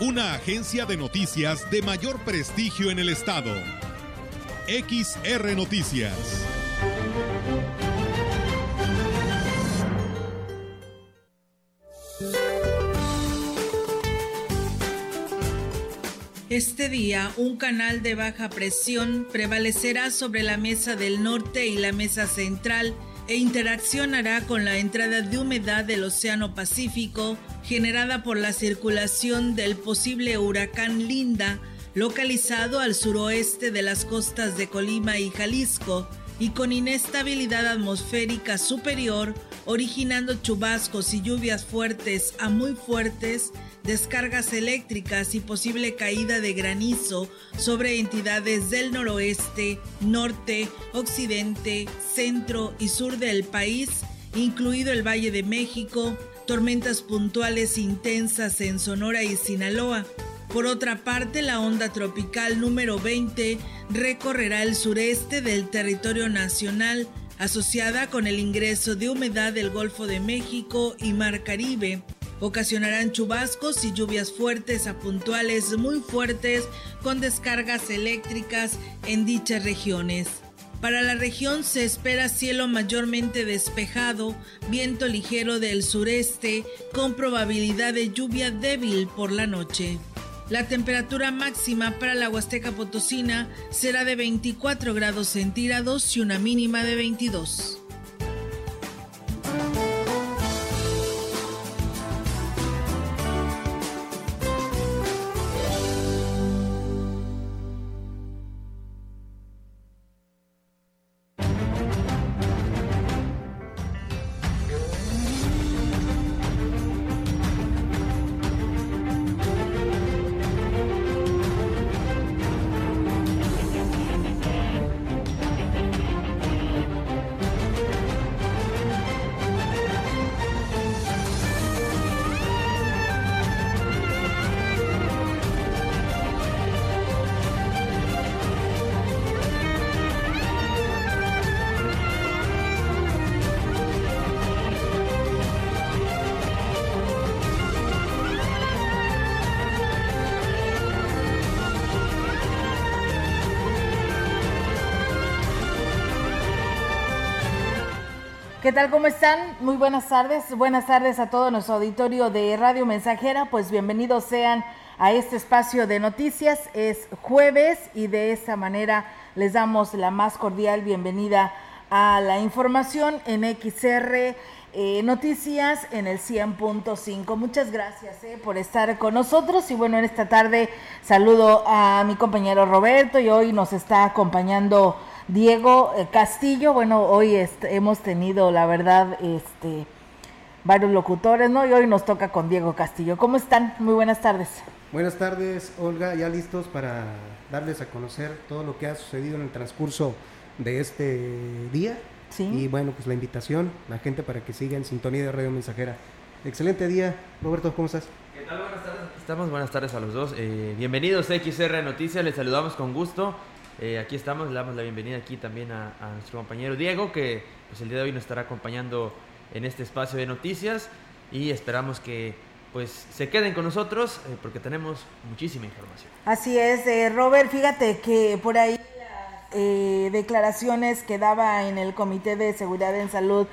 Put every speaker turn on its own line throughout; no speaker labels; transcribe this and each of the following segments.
una agencia de noticias de mayor prestigio en el estado. XR Noticias.
Este día, un canal de baja presión prevalecerá sobre la mesa del norte y la mesa central e interaccionará con la entrada de humedad del Océano Pacífico generada por la circulación del posible huracán Linda, localizado al suroeste de las costas de Colima y Jalisco, y con inestabilidad atmosférica superior, originando chubascos y lluvias fuertes a muy fuertes, descargas eléctricas y posible caída de granizo sobre entidades del noroeste, norte, occidente, centro y sur del país, incluido el Valle de México, tormentas puntuales intensas en Sonora y Sinaloa. Por otra parte, la onda tropical número 20 recorrerá el sureste del territorio nacional, asociada con el ingreso de humedad del Golfo de México y Mar Caribe. Ocasionarán chubascos y lluvias fuertes a puntuales muy fuertes con descargas eléctricas en dichas regiones. Para la región se espera cielo mayormente despejado, viento ligero del sureste con probabilidad de lluvia débil por la noche. La temperatura máxima para la Huasteca Potosina será de 24 grados centígrados y una mínima de 22.
¿Qué tal? ¿Cómo están? Muy buenas tardes. Buenas tardes a todo nuestro auditorio de Radio Mensajera. Pues bienvenidos sean a este espacio de noticias. Es jueves y de esta manera les damos la más cordial bienvenida a la información en XR eh, Noticias en el 100.5. Muchas gracias eh, por estar con nosotros y bueno, en esta tarde saludo a mi compañero Roberto y hoy nos está acompañando Diego eh, Castillo, bueno, hoy hemos tenido, la verdad, este, varios locutores, ¿no? Y hoy nos toca con Diego Castillo. ¿Cómo están? Muy buenas tardes.
Buenas tardes, Olga, ya listos para darles a conocer todo lo que ha sucedido en el transcurso de este día. Sí. Y bueno, pues la invitación, la gente para que siga en sintonía de Radio Mensajera. Excelente día, Roberto, ¿cómo estás?
¿Qué tal? Buenas tardes. Estamos, buenas tardes a los dos. Eh, bienvenidos a XR Noticias, les saludamos con gusto. Eh, aquí estamos, le damos la bienvenida aquí también a, nuestro compañero Diego, que pues el día de hoy nos estará acompañando en este espacio de noticias y esperamos que pues se queden con nosotros eh, porque tenemos muchísima información.
Así es, eh, Robert, fíjate que por ahí declaraciones que daba en el Comité de Seguridad en Salud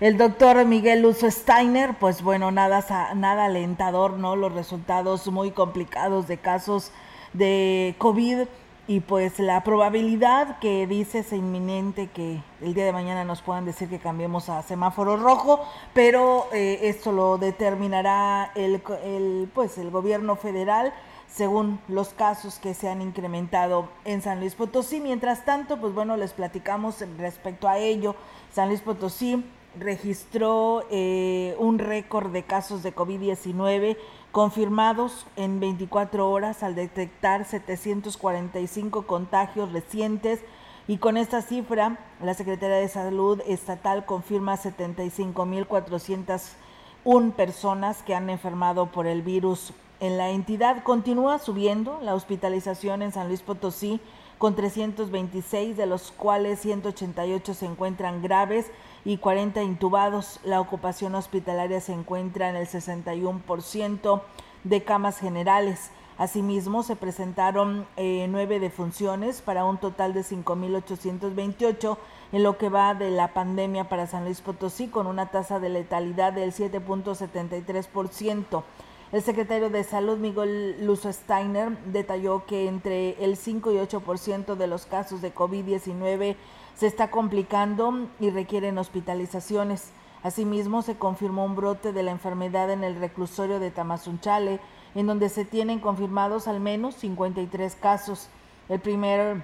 el doctor Miguel Uso Steiner, pues bueno, nada, nada alentador, ¿no? Los resultados muy complicados de casos de COVID y pues la probabilidad que dice es inminente que el día de mañana nos puedan decir que cambiemos a semáforo rojo, pero eh, esto lo determinará el, el, pues el gobierno federal según los casos que se han incrementado en San Luis Potosí. Mientras tanto, pues bueno, les platicamos respecto a ello. San Luis Potosí registró eh, un récord de casos de COVID-19 confirmados en 24 horas al detectar 745 contagios recientes y con esta cifra la Secretaría de Salud Estatal confirma 75.401 personas que han enfermado por el virus. En la entidad continúa subiendo la hospitalización en San Luis Potosí con 326, de los cuales 188 se encuentran graves y 40 intubados. La ocupación hospitalaria se encuentra en el 61% de camas generales. Asimismo, se presentaron eh, nueve defunciones para un total de 5.828 en lo que va de la pandemia para San Luis Potosí, con una tasa de letalidad del 7.73%. El secretario de Salud, Miguel Luzo Steiner, detalló que entre el 5 y 8% de los casos de COVID-19 se está complicando y requieren hospitalizaciones. Asimismo, se confirmó un brote de la enfermedad en el reclusorio de Tamazunchale, en donde se tienen confirmados al menos 53 casos. El primer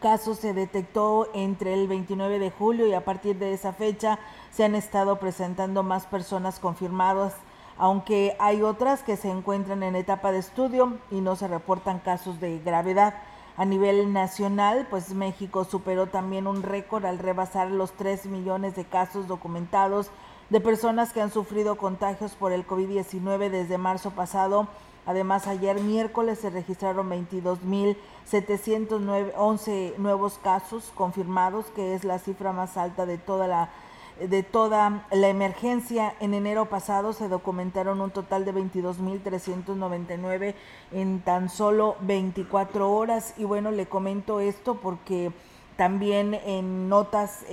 caso se detectó entre el 29 de julio y a partir de esa fecha se han estado presentando más personas confirmadas aunque hay otras que se encuentran en etapa de estudio y no se reportan casos de gravedad. A nivel nacional, pues México superó también un récord al rebasar los 3 millones de casos documentados de personas que han sufrido contagios por el COVID-19 desde marzo pasado. Además, ayer miércoles se registraron 22.711 nuevos casos confirmados, que es la cifra más alta de toda la de toda la emergencia. En enero pasado se documentaron un total de 22.399 en tan solo 24 horas. Y bueno, le comento esto porque también en notas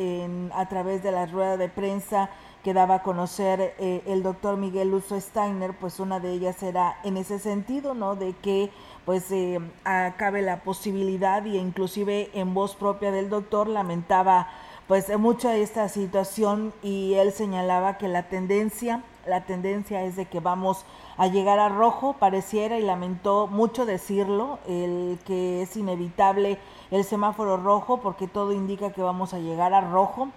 a través de la rueda de prensa que daba a conocer eh, el doctor Miguel Uso Steiner, pues una de ellas era en ese sentido, ¿no? De que pues eh, acabe la posibilidad y inclusive en voz propia del doctor lamentaba pues mucha esta situación y él señalaba que la tendencia, la tendencia es de que vamos a llegar a rojo, pareciera y lamentó mucho decirlo, el que es inevitable el semáforo rojo porque todo indica que vamos a llegar a rojo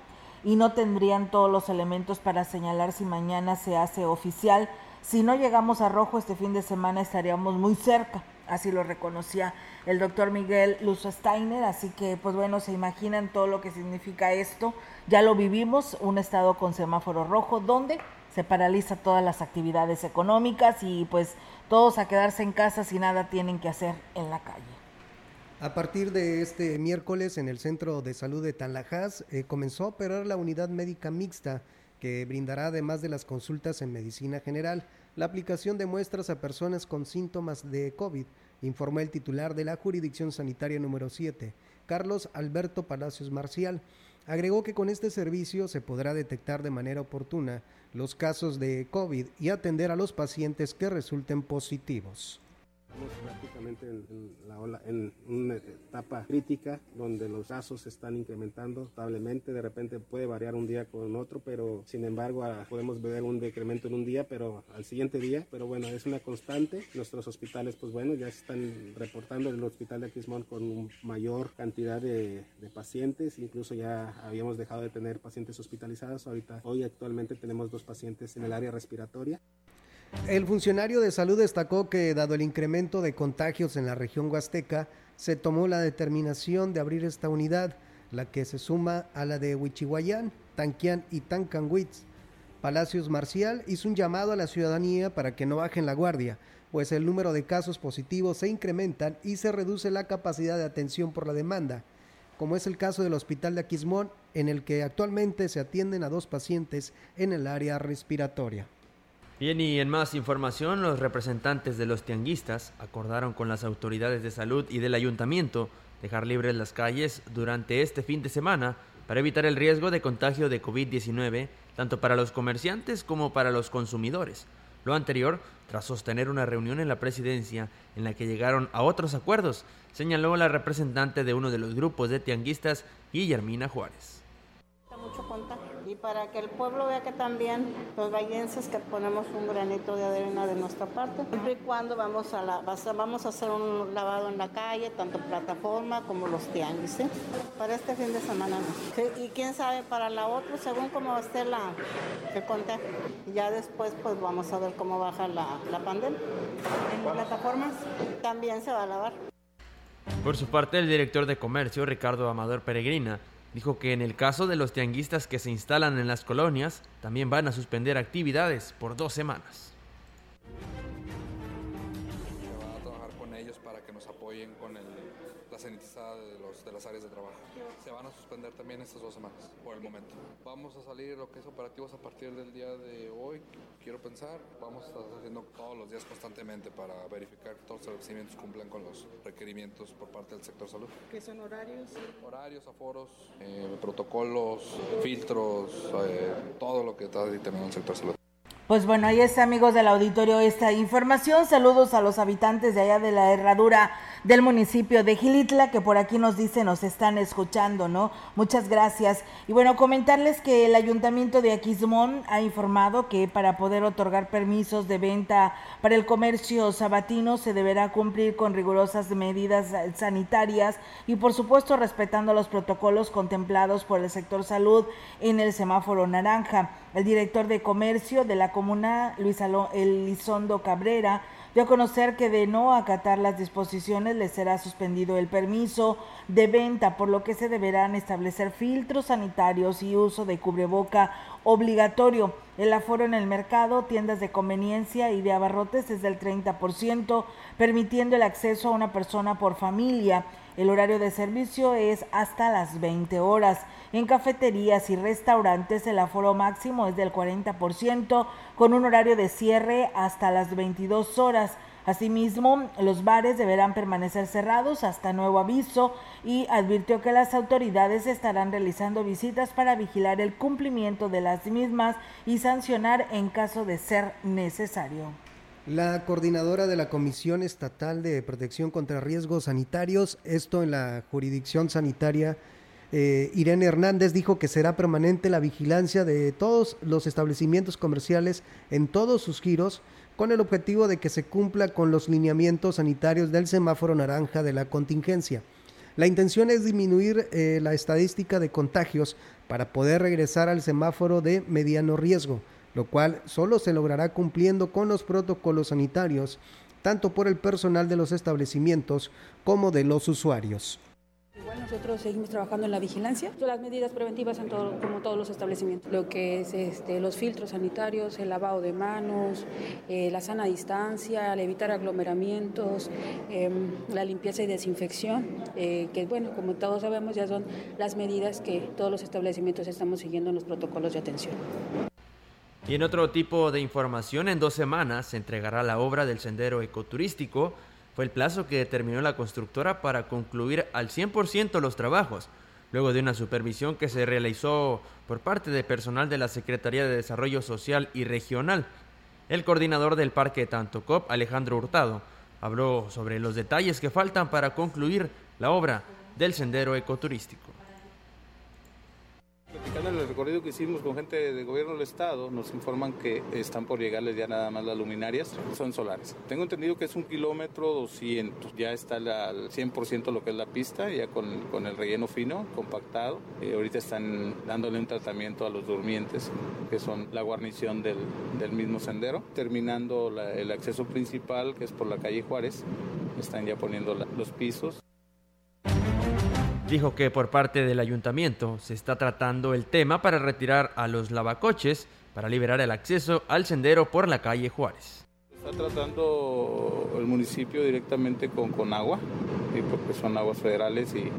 y no tendrían todos los elementos para señalar si mañana se hace oficial. Si no llegamos a rojo este fin de semana estaríamos muy cerca. Así lo reconocía el doctor Miguel Luzo Steiner, así que pues bueno, se imaginan todo lo que significa esto, ya lo vivimos, un estado con semáforo rojo, donde se paraliza todas las actividades económicas y pues todos a quedarse en casa si nada tienen que hacer en la calle.
A partir de este miércoles en el Centro de Salud de Tanlajas eh, comenzó a operar la unidad médica mixta que brindará además de las consultas en medicina general la aplicación de muestras a personas con síntomas de COVID, informó el titular de la Jurisdicción Sanitaria número 7, Carlos Alberto Palacios Marcial. Agregó que con este servicio se podrá detectar de manera oportuna los casos de COVID y atender a los pacientes que resulten positivos.
Estamos prácticamente en, la en una etapa crítica donde los casos se están incrementando notablemente. De repente puede variar un día con otro, pero sin embargo ah, podemos ver un decremento en un día, pero al siguiente día. Pero bueno, es una constante. Nuestros hospitales, pues bueno, ya se están reportando en el hospital de Aquismón con mayor cantidad de, de pacientes. Incluso ya habíamos dejado de tener pacientes hospitalizados. Ahorita, hoy actualmente tenemos dos pacientes en el área respiratoria.
El funcionario de salud destacó que, dado el incremento de contagios en la región huasteca, se tomó la determinación de abrir esta unidad, la que se suma a la de Huichihuayán, Tanquián y Tancanwitz. Palacios Marcial hizo un llamado a la ciudadanía para que no bajen la guardia, pues el número de casos positivos se incrementan y se reduce la capacidad de atención por la demanda, como es el caso del Hospital de Aquismón, en el que actualmente se atienden a dos pacientes en el área respiratoria.
Bien, y en más información, los representantes de los tianguistas acordaron con las autoridades de salud y del ayuntamiento dejar libres las calles durante este fin de semana para evitar el riesgo de contagio de COVID-19 tanto para los comerciantes como para los consumidores. Lo anterior tras sostener una reunión en la presidencia en la que llegaron a otros acuerdos, señaló la representante de uno de los grupos de tianguistas, Guillermina Juárez
para que el pueblo vea que también los vallenses que ponemos un granito de arena de nuestra parte, siempre y cuando vamos a, la, vamos a hacer un lavado en la calle, tanto plataforma como los tianguis, ¿eh? para este fin de semana Y quién sabe para la otra, según cómo esté la, el contagio. Ya después pues vamos a ver cómo baja la, la pandemia.
¿En plataformas?
También se va a lavar.
Por su parte, el director de comercio, Ricardo Amador Peregrina, dijo que en el caso de los tianguistas que se instalan en las colonias, también van a suspender actividades por dos semanas.
También estas dos semanas, por el momento. Vamos a salir lo que es operativos a partir del día de hoy, quiero pensar. Vamos a estar haciendo todos los días constantemente para verificar que todos los establecimientos cumplan con los requerimientos por parte del sector salud.
¿Qué son horarios?
Horarios, aforos, eh, protocolos, filtros, eh, todo lo que está determinado el sector salud.
Pues bueno, ahí está, amigos del auditorio, esta información. Saludos a los habitantes de allá de la herradura del municipio de Gilitla, que por aquí nos dice nos están escuchando, ¿no? Muchas gracias. Y bueno, comentarles que el ayuntamiento de Aquismón ha informado que para poder otorgar permisos de venta para el comercio sabatino se deberá cumplir con rigurosas medidas sanitarias y por supuesto respetando los protocolos contemplados por el sector salud en el semáforo naranja. El director de comercio de la comuna, Luis Elizondo Cabrera, dio a conocer que de no acatar las disposiciones le será suspendido el permiso de venta, por lo que se deberán establecer filtros sanitarios y uso de cubreboca obligatorio. El aforo en el mercado, tiendas de conveniencia y de abarrotes es del 30%, permitiendo el acceso a una persona por familia. El horario de servicio es hasta las 20 horas. En cafeterías y restaurantes el aforo máximo es del 40% con un horario de cierre hasta las 22 horas. Asimismo, los bares deberán permanecer cerrados hasta nuevo aviso y advirtió que las autoridades estarán realizando visitas para vigilar el cumplimiento de las mismas y sancionar en caso de ser necesario.
La coordinadora de la Comisión Estatal de Protección contra Riesgos Sanitarios, esto en la jurisdicción sanitaria eh, Irene Hernández dijo que será permanente la vigilancia de todos los establecimientos comerciales en todos sus giros con el objetivo de que se cumpla con los lineamientos sanitarios del semáforo naranja de la contingencia. La intención es disminuir eh, la estadística de contagios para poder regresar al semáforo de mediano riesgo, lo cual solo se logrará cumpliendo con los protocolos sanitarios, tanto por el personal de los establecimientos como de los usuarios.
Igual nosotros seguimos trabajando en la vigilancia, las medidas preventivas en todo, como todos los establecimientos, lo que es este, los filtros sanitarios, el lavado de manos, eh, la sana distancia, el evitar aglomeramientos, em, la limpieza y desinfección, eh, que bueno, como todos sabemos ya son las medidas que todos los establecimientos estamos siguiendo en los protocolos de atención.
Y en otro tipo de información, en dos semanas se entregará la obra del sendero ecoturístico fue el plazo que determinó la constructora para concluir al 100% los trabajos, luego de una supervisión que se realizó por parte de personal de la Secretaría de Desarrollo Social y Regional. El coordinador del Parque Tantocop, Alejandro Hurtado, habló sobre los detalles que faltan para concluir la obra del sendero ecoturístico.
Platicando el recorrido que hicimos con gente del gobierno del estado, nos informan que están por llegarles ya nada más las luminarias, son solares. Tengo entendido que es un kilómetro 200, ya está al 100% lo que es la pista, ya con, el relleno fino, compactado. Eh, ahorita están dándole un tratamiento a los durmientes, que son la guarnición del, del mismo sendero. Terminando el acceso principal, que es por la calle Juárez, están ya poniendo los pisos.
Dijo que por parte del ayuntamiento se está tratando el tema para retirar a los lavacoches para liberar el acceso al sendero por la calle Juárez.
Está tratando el municipio directamente con, con agua, porque son aguas federales y,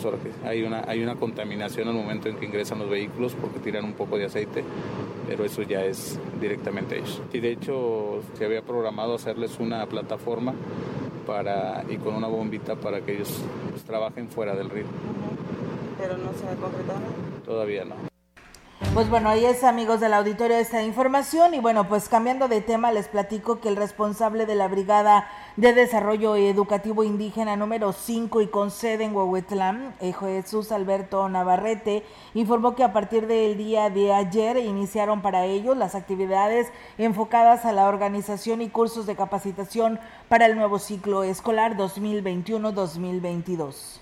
pues hay, una, hay una contaminación al momento en que ingresan los vehículos porque tiran un poco de aceite, pero eso ya es directamente ellos. Y de hecho se había programado hacerles una plataforma para, y con una bombita para que ellos trabajen fuera del río.
¿Pero no se ha concretado?
Todavía no.
Pues bueno, ahí es amigos del auditorio esta información. Y bueno, pues cambiando de tema les platico que el responsable de la Brigada de Desarrollo Educativo Indígena número 5 y con sede en Huehuetlán, eh, Jesús Alberto Navarrete, informó que a partir del día de ayer iniciaron para ellos las actividades enfocadas a la organización y cursos de capacitación para el nuevo ciclo escolar 2021-2022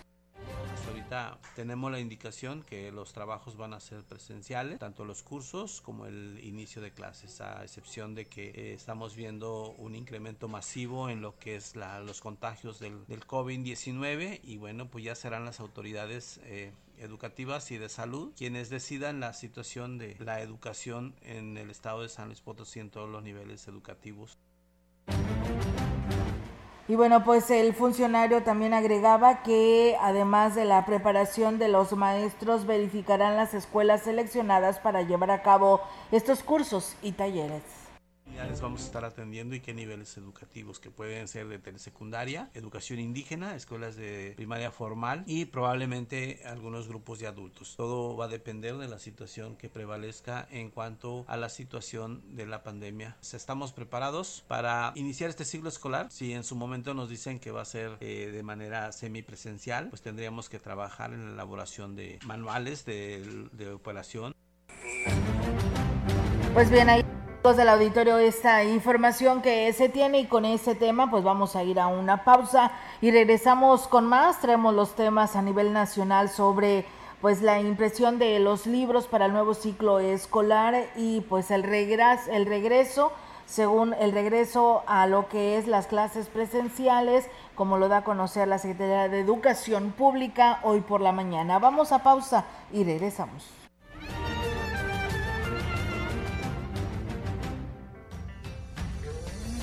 tenemos la indicación que los trabajos van a ser presenciales, tanto los cursos como el inicio de clases, a excepción de que eh, estamos viendo un incremento masivo en lo que es los contagios del, del COVID-19 y bueno, pues ya serán las autoridades eh, educativas y de salud quienes decidan la situación de la educación en el estado de San Luis Potosí en todos los niveles educativos.
Y bueno, pues el funcionario también agregaba que además de la preparación de los maestros, verificarán las escuelas seleccionadas para llevar a cabo estos cursos y talleres
les vamos a estar atendiendo y qué niveles educativos que pueden ser de telesecundaria, educación indígena, escuelas de primaria formal y probablemente algunos grupos de adultos. Todo va a depender de la situación que prevalezca en cuanto a la situación de la pandemia. Estamos preparados para iniciar este ciclo escolar. Si en su momento nos dicen que va a ser eh, de manera semipresencial, pues tendríamos que trabajar en la elaboración de manuales de, de operación.
Pues bien, ahí del auditorio esta información que se tiene y con este tema pues vamos a ir a una pausa y regresamos con más. Traemos los temas a nivel nacional sobre pues la impresión de los libros para el nuevo ciclo escolar y pues el regreso, el regreso según el regreso a lo que es las clases presenciales, como lo da a conocer la Secretaría de Educación Pública hoy por la mañana. Vamos a pausa y regresamos.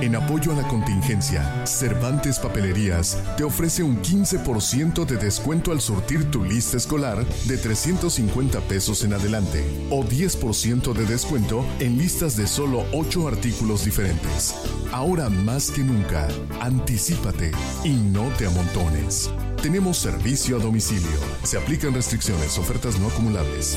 En apoyo a la contingencia, Cervantes Papelerías te ofrece un 15% de descuento al surtir tu lista escolar de 350 pesos en adelante o 10% de descuento en listas de solo 8 artículos diferentes. Ahora más que nunca, anticípate y no te amontones. Tenemos servicio a domicilio. Se aplican restricciones, ofertas no acumulables.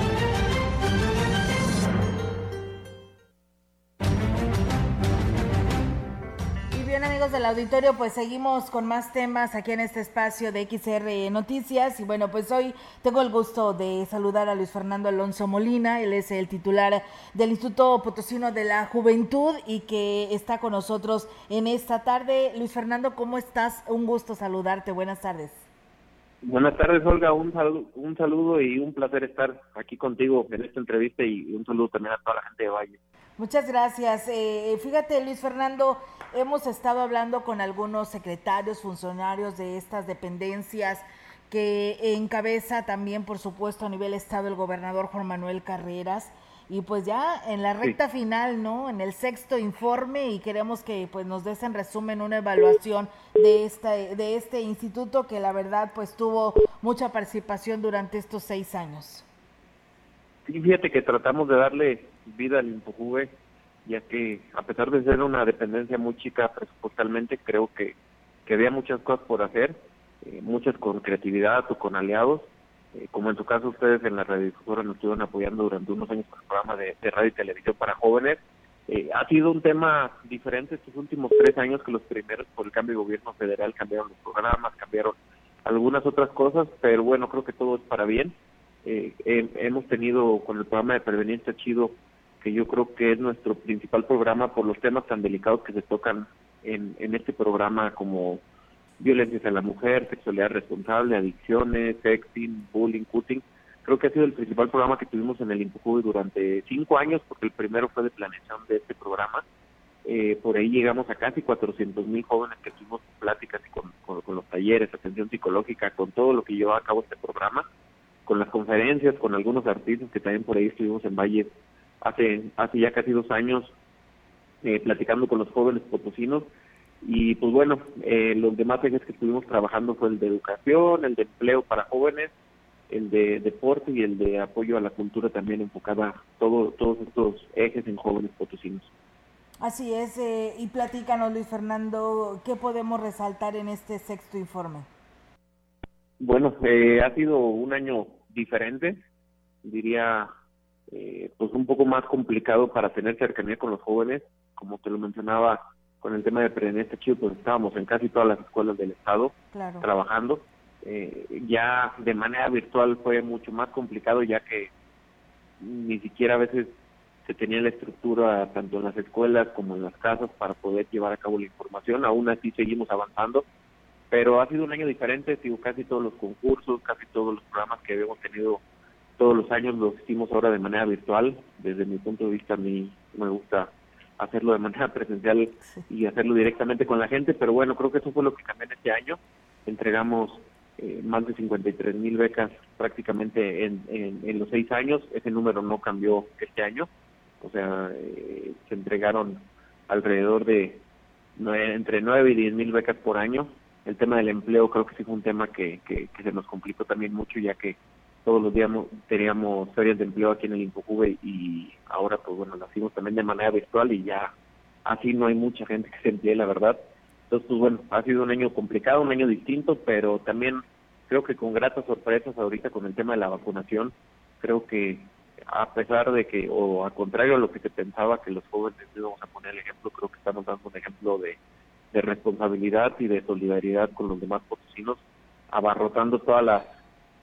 Auditorio? Pues seguimos con más temas aquí en este espacio de XR Noticias y bueno, pues hoy tengo el gusto de saludar a Luis Fernando Alonso Molina, él es el titular del Instituto Potosino de la Juventud y que está con nosotros en esta tarde. Luis Fernando, ¿cómo estás? Un gusto saludarte, buenas tardes.
Buenas tardes, Olga. Un saludo, un saludo y un placer estar aquí contigo en esta entrevista y un saludo también a toda la gente de Valle.
Muchas gracias. Eh, fíjate, Luis Fernando, hemos estado hablando con algunos secretarios, funcionarios de estas dependencias que encabeza también, por supuesto, a nivel Estado el gobernador Juan Manuel Carreras. Y pues ya en la recta final, ¿no? En el sexto informe y queremos que pues nos des en resumen una evaluación de esta, de este instituto que la verdad pues tuvo mucha participación durante estos seis años.
Sí, fíjate que tratamos de darle vida al InfoJuve, ya que a pesar de ser una dependencia muy chica presupuestalmente, creo que, que había muchas cosas por hacer, eh, muchas con creatividad o con aliados, eh, como en su caso ustedes en la radiodifusora nos estuvieron apoyando durante unos años con el programa de, radio y televisión para jóvenes. Eh, ha sido un tema diferente estos últimos tres años que los primeros por el cambio de gobierno federal cambiaron los programas, cambiaron algunas otras cosas, pero bueno, creo que todo es para bien. Eh, hemos tenido con el programa de Preveniencia Chido, que yo creo que es nuestro principal programa por los temas tan delicados que se tocan en, este programa como violencia a la mujer, sexualidad responsable, adicciones, sexting, bullying, cutting. Creo que ha sido el principal programa que tuvimos en el INPUJUVI durante cinco años, porque el primero fue de planeación de este programa. Eh, por ahí llegamos a casi 400 mil jóvenes que tuvimos pláticas y con, con, los talleres, atención psicológica, con todo lo que llevaba a cabo este programa, con las conferencias, con algunos artistas que también por ahí estuvimos en Valle hace, hace ya casi dos años eh, platicando con los jóvenes potosinos y pues bueno, eh, los demás ejes que estuvimos trabajando fue el de educación, el de empleo para jóvenes, el de deporte y el de apoyo a la cultura también enfocada todo, todos estos ejes en jóvenes potosinos.
Así es, eh, y platícanos Luis Fernando, ¿qué podemos resaltar en este sexto informe?
Bueno, eh, ha sido un año diferente, diría, eh, pues un poco más complicado para tener cercanía con los jóvenes, como te lo mencionaba, con el tema de prevención chido, pues estábamos en casi todas las escuelas del estado trabajando. Eh, ya de manera virtual fue mucho más complicado ya que ni siquiera a veces se tenía la estructura tanto en las escuelas como en las casas para poder llevar a cabo la información. Aún así seguimos avanzando, pero ha sido un año diferente. Casi todos los concursos, casi todos los programas que habíamos tenido todos los años los hicimos ahora de manera virtual. Desde mi punto de vista, a mí me gusta hacerlo de manera presencial y hacerlo directamente con la gente, pero bueno, creo que eso fue lo que cambió en este año. Entregamos eh, más de 53 mil becas prácticamente en, en, los seis años, ese número no cambió este año, o sea, eh, se entregaron alrededor de entre 9 y 10 mil becas por año. El tema del empleo creo que sí fue un tema que, que, se nos complicó también mucho, ya que todos los días teníamos ferias de empleo aquí en el InfoJuve y ahora pues bueno, lo hacemos también de manera virtual y ya así no hay mucha gente que se emplee, la verdad. Entonces, pues bueno, ha sido un año complicado, un año distinto, pero también creo que con gratas sorpresas ahorita con el tema de la vacunación, creo que a pesar de que, o a contrario a lo que se pensaba que los jóvenes íbamos a poner el ejemplo, creo que estamos dando un ejemplo de, de responsabilidad y de solidaridad con los demás potosinos, abarrotando todas las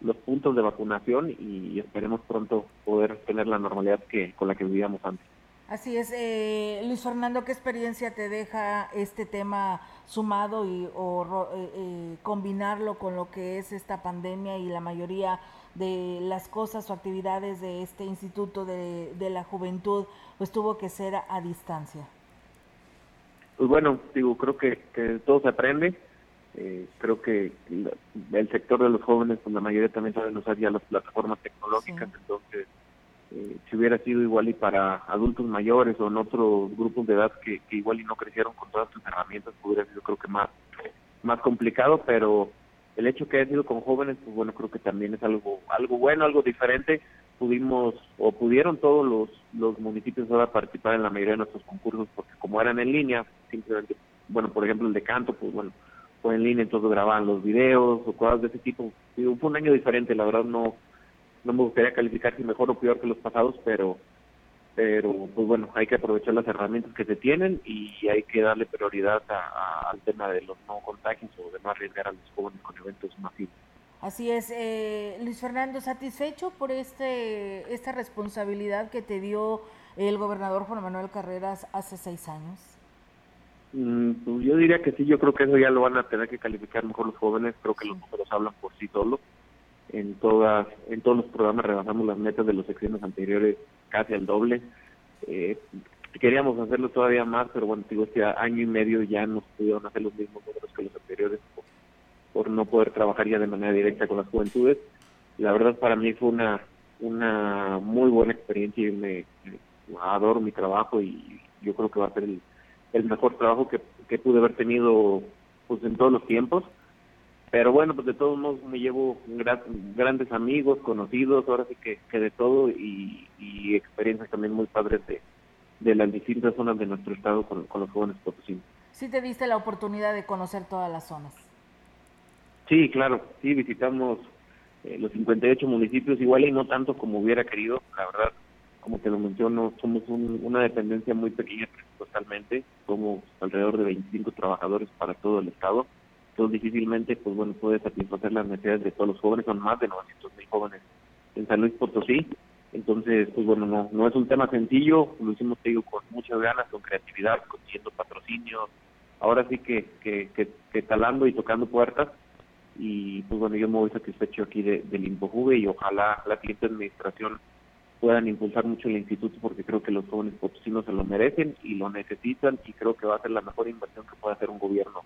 los puntos de vacunación y esperemos pronto poder tener la normalidad que con la que vivíamos antes.
Así es, eh, Luis Fernando, ¿qué experiencia te deja este tema sumado y o eh, eh, combinarlo con lo que es esta pandemia y la mayoría de las cosas o actividades de este Instituto de, de la Juventud, pues tuvo que ser a, distancia?
Pues bueno, digo, creo que, que todo se aprende eh, creo que el sector de los jóvenes, pues la mayoría también saben usar ya las plataformas tecnológicas, entonces eh, si hubiera sido igual y para adultos mayores o en otros grupos de edad que, igual y no crecieron con todas sus herramientas, pues hubiera sido creo que más, más complicado, pero el hecho que haya sido con jóvenes, pues bueno, creo que también es algo, algo bueno, algo diferente. Pudimos o pudieron todos los, los municipios ahora participar en la mayoría de nuestros concursos porque como eran en línea, simplemente, bueno, por ejemplo el de canto, pues bueno, fue en línea, entonces grababan los videos o cosas de ese tipo. fue un año diferente, la verdad no no me gustaría calificar si mejor o peor que los pasados, pero pero pues bueno, hay que aprovechar las herramientas que se tienen y hay que darle prioridad al tema de los no contagios o de no arriesgar a los jóvenes con eventos masivos.
Así es, eh, Luis Fernando, ¿satisfecho por este esta responsabilidad que te dio el gobernador Juan Manuel Carreras hace seis años?
Mm, pues yo diría que sí, yo creo que eso ya lo van a tener que calificar mejor los jóvenes, creo que los números hablan por sí solos. En todas, en todos los programas rebasamos las metas de los secciones anteriores casi al doble. Eh, queríamos hacerlo todavía más, pero bueno, digo, este año y medio ya nos pudieron hacer los mismos números que los anteriores por, no poder trabajar ya de manera directa con las juventudes. La verdad para mí fue una una muy buena experiencia y me, adoro mi trabajo y yo creo que va a ser el, el mejor trabajo que, que pude haber tenido pues en todos los tiempos pero bueno, pues de todos modos me llevo grandes amigos, conocidos, ahora sí que, que de todo y, experiencias también muy padres de, de las distintas zonas de nuestro estado con, los jóvenes potosinos.
Sí te diste la oportunidad de conocer todas las zonas.
Sí, claro, sí, visitamos eh, los 58 municipios, igual y no tanto como hubiera querido, la verdad, como te lo menciono, somos una dependencia muy pequeña totalmente, somos alrededor de 25 trabajadores para todo el estado, entonces difícilmente pues bueno puede satisfacer las necesidades de todos los jóvenes, son más de 900 mil jóvenes en San Luis Potosí, entonces pues bueno no, no es un tema sencillo, lo hicimos con muchas ganas, con creatividad, consiguiendo patrocinio, ahora sí que, que, que, talando y tocando puertas. Y pues bueno yo me voy satisfecho aquí de, del y ojalá la siguiente administración puedan impulsar mucho el instituto porque creo que los jóvenes potosinos se lo merecen y lo necesitan y creo que va a ser la mejor inversión que pueda hacer un gobierno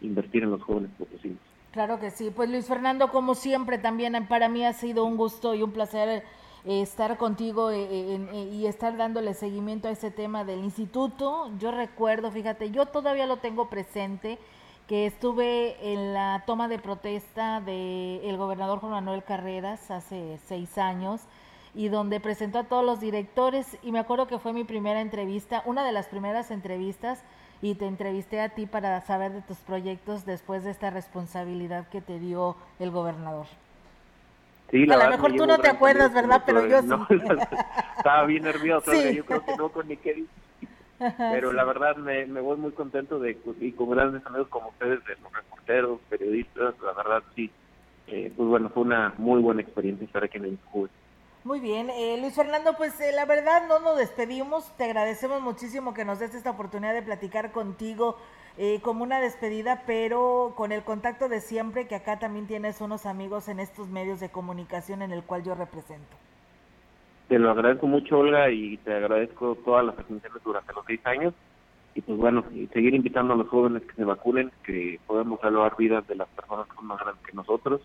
invertir en los jóvenes potosinos.
Claro que sí. Pues Luis Fernando, como siempre, también para mí ha sido un gusto y un placer eh, estar contigo eh, eh, y estar dándole seguimiento a ese tema del instituto. Yo recuerdo, fíjate, yo todavía lo tengo presente, que estuve en la toma de protesta del el gobernador Juan Manuel Carreras hace seis años y donde presentó a todos los directores y me acuerdo que fue mi primera entrevista, una de las primeras entrevistas y te entrevisté a ti para saber de tus proyectos después de esta responsabilidad que te dio el gobernador.
Sí, la
a lo mejor tú no te acuerdas, ¿verdad? Pero yo sí.
estaba bien nervioso, yo creo que no con ni qué Pero la verdad me, me voy muy contento de y con grandes amigos como ustedes, de los reporteros, periodistas, la verdad sí. Eh, pues bueno, fue una muy buena experiencia estar aquí en el juego.
Muy bien, eh, Luis Fernando, pues eh, la verdad no nos despedimos, te agradecemos muchísimo que nos des esta oportunidad de platicar contigo eh, como una despedida, pero con el contacto de siempre, que acá también tienes unos amigos en estos medios de comunicación en el cual yo represento.
Te lo agradezco mucho, Olga, y te agradezco todas las atenciones durante los seis años. Y pues bueno, seguir invitando a los jóvenes que se vacunen, que podemos salvar vidas de las personas más grandes que nosotros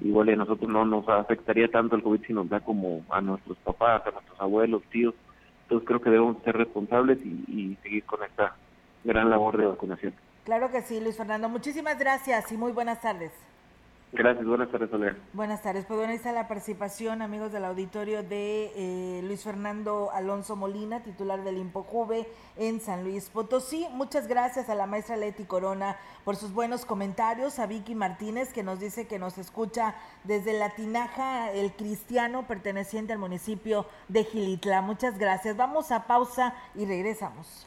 Igual a nosotros no nos afectaría tanto el COVID si nos da como a nuestros papás, a nuestros abuelos, tíos. Entonces creo que debemos ser responsables y, seguir con esta gran labor de vacunación.
Claro que sí, Luis Fernando. Muchísimas gracias y muy buenas tardes.
Gracias, buenas tardes, Olga.
Buenas tardes. Pues bueno, ahí está la participación, amigos del auditorio, de eh, Luis Fernando Alonso Molina, titular del IMPOJUVE en San Luis Potosí. Muchas gracias a la maestra Leti Corona por sus buenos comentarios, a Vicky Martínez, que nos dice que nos escucha desde la Tinaja, el cristiano perteneciente al municipio de Gilitla. Muchas gracias. Vamos a pausa y regresamos.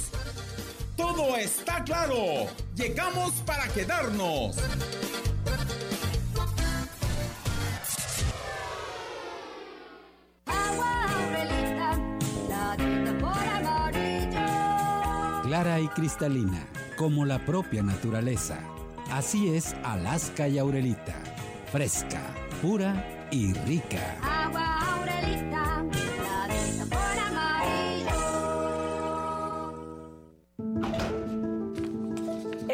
todo está claro. Llegamos para quedarnos.
Clara y cristalina, como la propia naturaleza. Así es Alaska y Aurelita. Fresca, pura y rica. Agua Aurelita,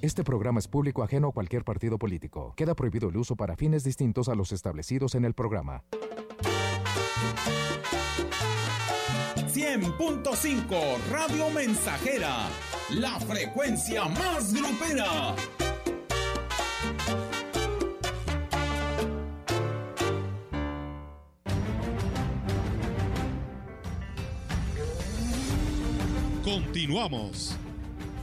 Este programa es público ajeno a cualquier partido político. Queda prohibido el uso para fines distintos a los establecidos en el programa.
100.5 Radio Mensajera, la frecuencia más grupera.
Continuamos.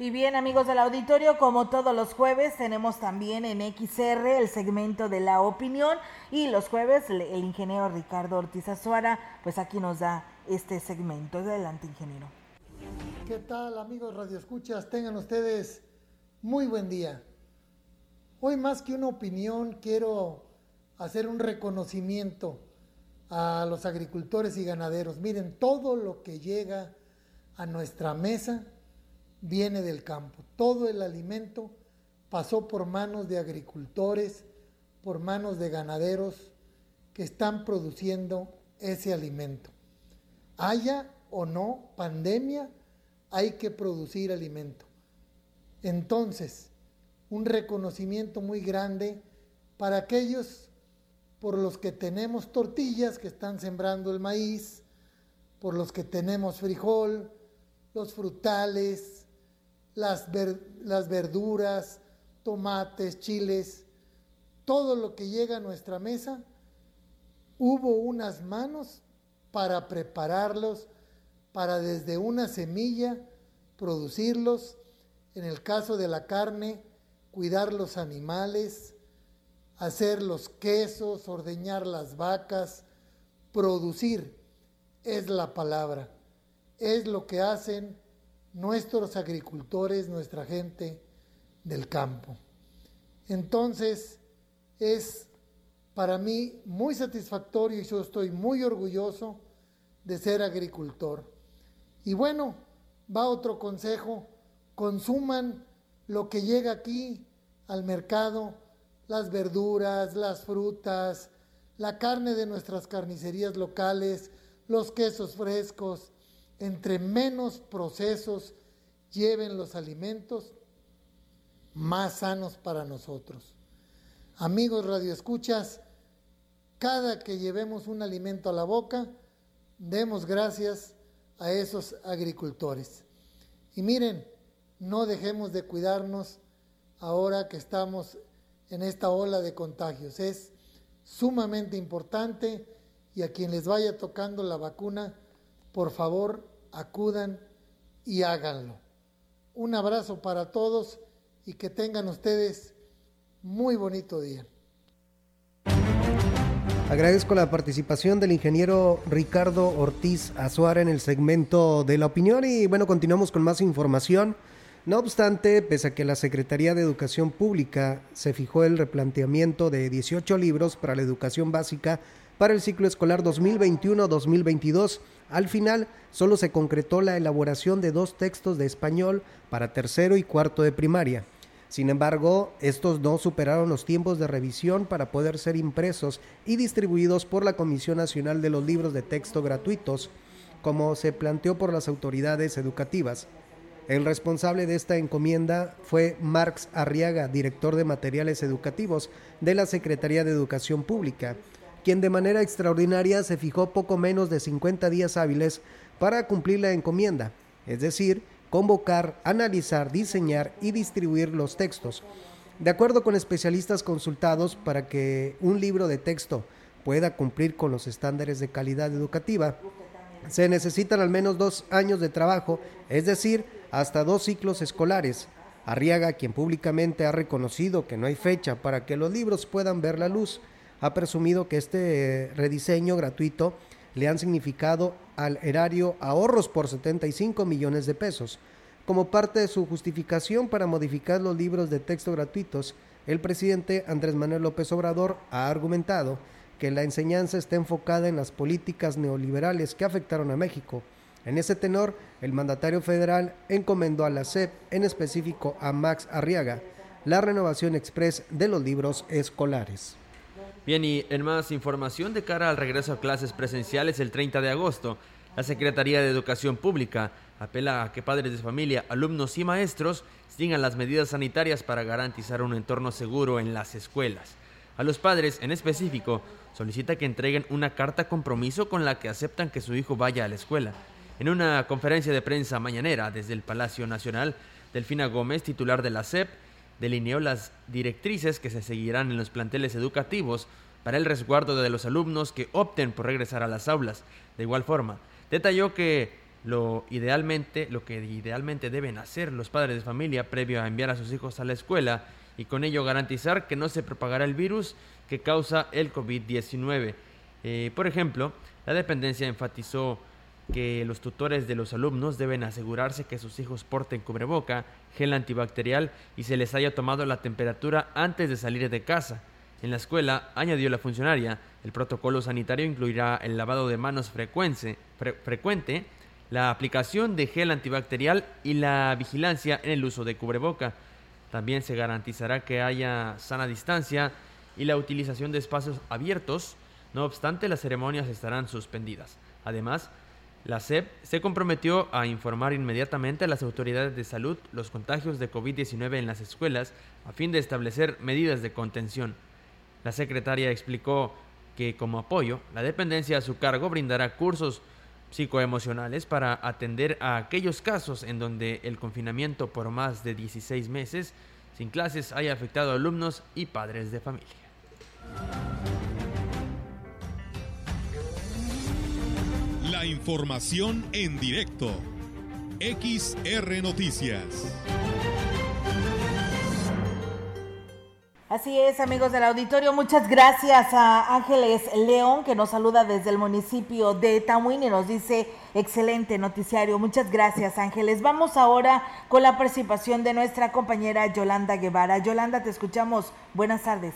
Y bien, amigos del auditorio, como todos los jueves, tenemos también en XR el segmento de la opinión y los jueves el, ingeniero Ricardo Ortiz Azuara, pues aquí nos da este segmento. Adelante, ingeniero.
¿Qué tal, amigos radioescuchas? Tengan ustedes muy buen día. Hoy más que una opinión, quiero hacer un reconocimiento a los agricultores y ganaderos. Miren, todo lo que llega a nuestra mesa viene del campo. Todo el alimento pasó por manos de agricultores, por manos de ganaderos que están produciendo ese alimento. Haya o no pandemia, hay que producir alimento. Entonces, un reconocimiento muy grande para aquellos por los que tenemos tortillas que están sembrando el maíz, por los que tenemos frijol, los frutales, las, las verduras, tomates, chiles, todo lo que llega a nuestra mesa, hubo unas manos para prepararlos, para desde una semilla producirlos, en el caso de la carne, cuidar los animales, hacer los quesos, ordeñar las vacas, producir es la palabra, es lo que hacen nuestros agricultores, nuestra gente del campo. Entonces, es para mí muy satisfactorio y yo estoy muy orgulloso de ser agricultor. Y bueno, va otro consejo, consuman lo que llega aquí al mercado, las verduras, las frutas, la carne de nuestras carnicerías locales, los quesos frescos, entre menos procesos lleven los alimentos, más sanos para nosotros. Amigos radioescuchas, cada que llevemos un alimento a la boca, demos gracias a esos agricultores. Y miren, no dejemos de cuidarnos ahora que estamos en esta ola de contagios. Es sumamente importante y a quien les vaya tocando la vacuna, por favor, acudan y háganlo. Un abrazo para todos y que tengan ustedes muy bonito día.
Agradezco la participación del ingeniero Ricardo Ortiz Azuara en el segmento de la opinión y bueno, continuamos con más información. No obstante, pese a que la Secretaría de Educación Pública se fijó el replanteamiento de 18 libros para la educación básica para el ciclo escolar 2021-2022, al final solo se concretó la elaboración de dos textos de español para tercero y cuarto de primaria. Sin embargo, estos no superaron los tiempos de revisión para poder ser impresos y distribuidos por la Comisión Nacional de los Libros de Texto Gratuitos, como se planteó por las autoridades educativas. El responsable de esta encomienda fue Marx Arriaga, director de materiales educativos de la Secretaría de Educación Pública, quien de manera extraordinaria se fijó poco menos de 50 días hábiles para cumplir la encomienda, es decir, convocar, analizar, diseñar y distribuir los textos. De acuerdo con especialistas consultados, para que un libro de texto pueda cumplir con los estándares de calidad educativa, se necesitan al menos dos años de trabajo, es decir, hasta dos ciclos escolares. Arriaga, quien públicamente ha reconocido que no hay fecha para que los libros puedan ver la luz, ha presumido que este rediseño gratuito le han significado al erario ahorros por 75 millones de pesos. Como parte de su justificación para modificar los libros de texto gratuitos, el presidente Andrés Manuel López Obrador ha argumentado que la enseñanza está enfocada en las políticas neoliberales que afectaron a México. En ese tenor, el mandatario federal encomendó a la SEP, en específico a Max Arriaga, la renovación express de los libros escolares.
Bien, y en más información de cara al regreso a clases presenciales el 30 de agosto, la Secretaría de Educación Pública apela a que padres de familia, alumnos y maestros sigan las medidas sanitarias para garantizar un entorno seguro en las escuelas. A los padres, en específico, solicita que entreguen una carta compromiso con la que aceptan que su hijo vaya a la escuela. En una conferencia de prensa mañanera desde el Palacio Nacional, Delfina Gómez, titular de la SEP, delineó las directrices que se seguirán en los planteles educativos para el resguardo de los alumnos que opten por regresar a las aulas. De igual forma, detalló que lo idealmente, lo que idealmente deben hacer los padres de familia previo a enviar a sus hijos a la escuela y con ello garantizar que no se propagará el virus que causa el COVID-19. Eh, por ejemplo, la dependencia enfatizó que los tutores de los alumnos deben asegurarse que sus hijos porten cubreboca, gel antibacterial y se les haya tomado la temperatura antes de salir de casa. En la escuela, añadió la funcionaria, el protocolo sanitario incluirá el lavado de manos frecuente, la aplicación de gel antibacterial y la vigilancia en el uso de cubreboca. También se garantizará que haya sana distancia y la utilización de espacios abiertos. No obstante, las ceremonias estarán suspendidas. Además, la SEP se comprometió a informar inmediatamente a las autoridades de salud los contagios de COVID-19 en las escuelas a fin de establecer medidas de contención. La secretaria explicó que como apoyo, la dependencia a su cargo brindará cursos psicoemocionales para atender a aquellos casos en donde el confinamiento por más de 16 meses sin clases haya afectado a alumnos y padres de familia.
Información en directo. XR Noticias.
Así es, amigos del auditorio. Muchas gracias a Ángeles León, que nos saluda desde el municipio de Tamuín y nos dice excelente noticiario. Muchas gracias, Ángeles. Vamos ahora con la participación de nuestra compañera Yolanda Guevara. Yolanda, te escuchamos. Buenas tardes.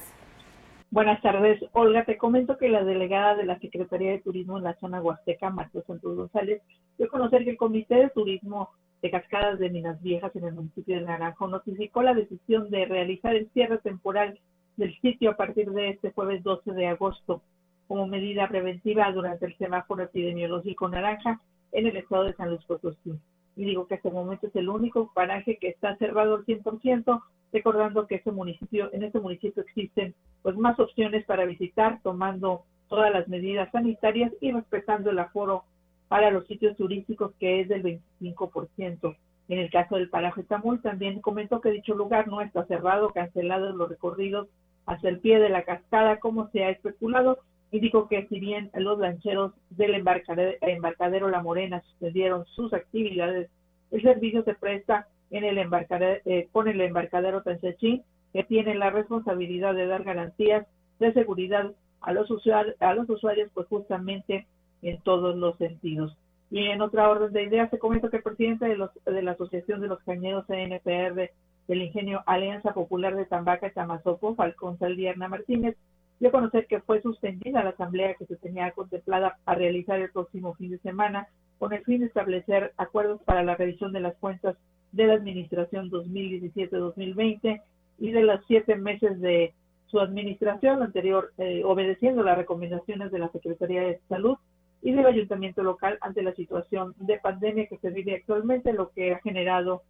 Buenas tardes, Olga. Te comento que la delegada de la Secretaría de Turismo en la zona Huasteca, Marcos Santos González, dio a conocer que el Comité de Turismo de Cascadas de Minas Viejas en el municipio de Naranjo notificó la decisión de realizar el cierre temporal del sitio a partir de este jueves 12 de agosto como medida preventiva durante el semáforo epidemiológico naranja en el estado de San Luis Potosí y digo que hasta el momento es el único paraje que está cerrado al 100%, recordando que ese municipio, en este municipio existen pues más opciones para visitar, tomando todas las medidas sanitarias y respetando el aforo para los sitios turísticos que es del 25%. En el caso del paraje Tamul también comentó que dicho lugar no está cerrado, cancelado los recorridos hacia el pie de la cascada como se ha especulado, Indicó que si bien los lancheros del embarcadero, La Morena suspendieron sus actividades, el servicio se presta en el embarcadero, eh, con el embarcadero Tansechín, que tiene la responsabilidad de dar garantías de seguridad a los, usuarios, a los usuarios, pues justamente en todos los sentidos. Y en otra orden de ideas, se comenta que el presidente de, los, de la Asociación de los Cañeros CNPR del Ingenio Alianza Popular de Tambaca y Tamazopo, Falcón Saldierna Martínez, dio a conocer que fue suspendida la asamblea que se tenía contemplada a realizar el próximo fin de semana con el fin de establecer acuerdos para la revisión de las cuentas de la administración 2017-2020 y de los siete meses de su administración anterior, eh, obedeciendo las recomendaciones de la Secretaría de Salud y del ayuntamiento local ante la situación de pandemia que se vive actualmente, lo que ha generado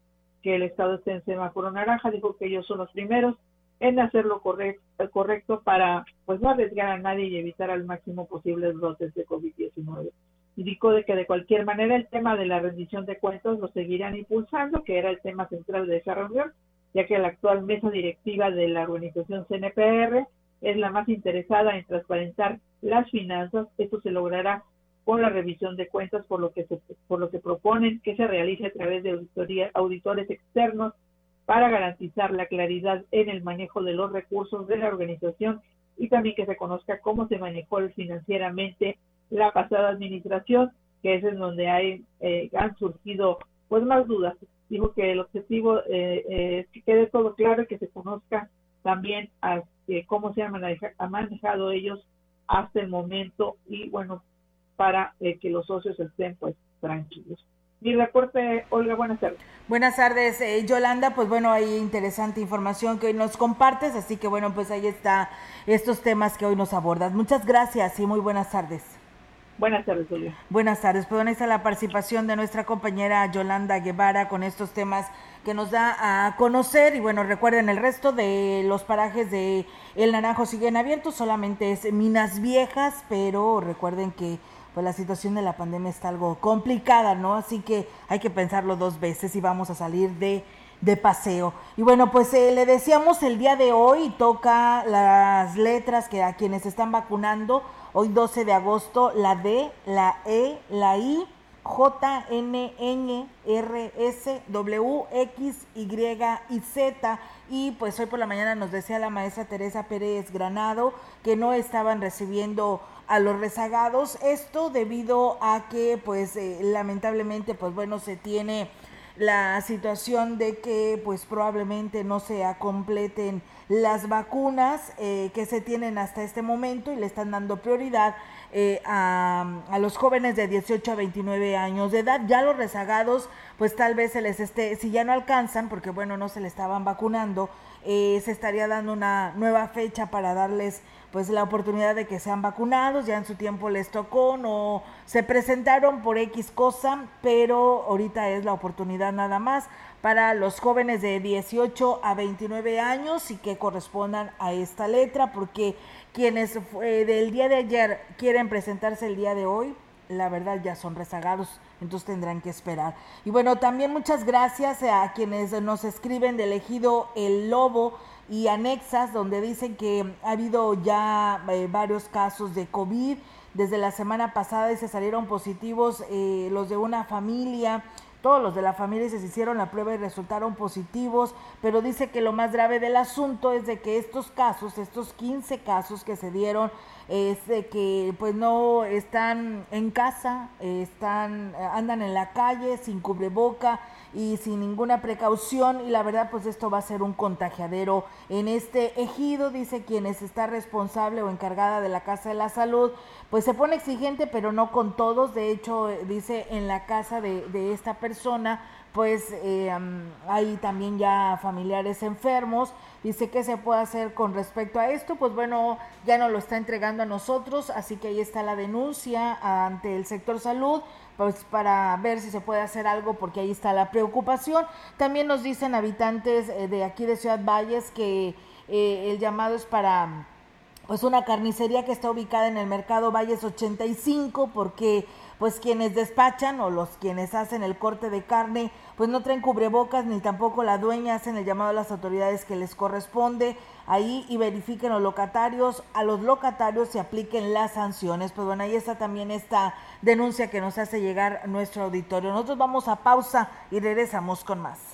que el Estado esté en semáforo naranja. Dijo que ellos son los primeros en hacer lo correcto, correcto para pues no arriesgar a nadie y evitar al máximo posible brotes de COVID-19. Indicó de que de cualquier manera el tema de la rendición de cuentas lo seguirán impulsando, que era el tema central de esa reunión, ya que la actual mesa directiva de la organización CNPR es la más interesada en transparentar las finanzas. Esto se logrará con la revisión de cuentas, por lo que se, por lo que proponen que se realice a través de auditoría, auditores externos para garantizar la claridad en el manejo de los recursos de la organización y también que se conozca cómo se manejó financieramente la pasada administración, que es en donde hay, eh, han surgido pues más dudas. Dijo que el objetivo eh, es que quede todo claro y que se conozca también a, cómo se han manejado ellos hasta el momento y bueno, para eh, que los socios estén pues tranquilos. Mi reporte, Olga, buenas tardes.
Buenas tardes, eh, Yolanda. Pues bueno, hay interesante información que hoy nos compartes, así que bueno, pues ahí está estos temas que hoy nos abordas. Muchas gracias y muy buenas tardes.
Buenas tardes, Olga.
Buenas tardes. Pues bueno, está la participación de nuestra compañera Yolanda Guevara con estos temas que nos da a conocer. Y bueno, recuerden, el resto de los parajes de El Naranjo siguen abiertos, solamente es Minas Viejas, pero recuerden que pues la situación de la pandemia está algo complicada, ¿no? Así que hay que pensarlo dos veces y vamos a salir de, de paseo. Y bueno, pues eh, le decíamos el día de hoy, toca las letras que a quienes están vacunando, hoy 12 de agosto, la D, la E, la I, J, N, N, R, S, W, X, Y y Z. Y pues hoy por la mañana nos decía la maestra Teresa Pérez Granado que no estaban recibiendo a los rezagados. Esto debido a que, pues, eh, lamentablemente, pues bueno, se tiene la situación de que, pues, probablemente no se completen las vacunas eh, que se tienen hasta este momento y le están dando prioridad eh, a, los jóvenes de 18 a 29 años de edad. Ya los rezagados, pues tal vez se les esté, si ya no alcanzan, porque bueno, no se le estaban vacunando, se estaría dando una nueva fecha para darles pues la oportunidad de que sean vacunados, ya en su tiempo les tocó, no se presentaron por X cosa, pero ahorita es la oportunidad nada más para los jóvenes de 18 a 29 años y que correspondan a esta letra, porque quienes del día de ayer quieren presentarse el día de hoy, la verdad ya son rezagados, entonces tendrán que esperar. Y bueno, también muchas gracias a quienes nos escriben de elegido El Lobo y anexas donde dicen que ha habido ya eh, varios casos de COVID. Desde la semana pasada y se salieron positivos eh, los de una familia todos los de la familia se hicieron la prueba y resultaron positivos, pero dice que lo más grave del asunto es de que estos casos, estos 15 casos que se dieron, es de que pues no están en casa, están andan en la calle sin cubreboca y sin ninguna precaución y la verdad pues esto va a ser un contagiadero en este ejido, dice quien está responsable o encargada de la Casa de la Salud, pues se pone exigente pero no con todos, de hecho dice en la casa de, de esta persona pues eh, hay también ya familiares enfermos. Dice qué se puede hacer con respecto a esto, pues bueno, ya no lo está entregando a nosotros, así que ahí está la denuncia ante el sector salud, pues para ver si se puede hacer algo, porque ahí está la preocupación. También nos dicen habitantes eh, de aquí de Ciudad Valles que eh, el llamado es para pues una carnicería que está ubicada en el mercado Valles 85, porque pues quienes despachan o los quienes hacen el corte de carne, pues no traen cubrebocas ni tampoco la dueña hacen el llamado a las autoridades que les corresponde ahí y verifiquen los locatarios, a los locatarios se apliquen las sanciones. Pues bueno, ahí está también esta denuncia que nos hace llegar nuestro auditorio. Nosotros vamos a pausa y regresamos con más.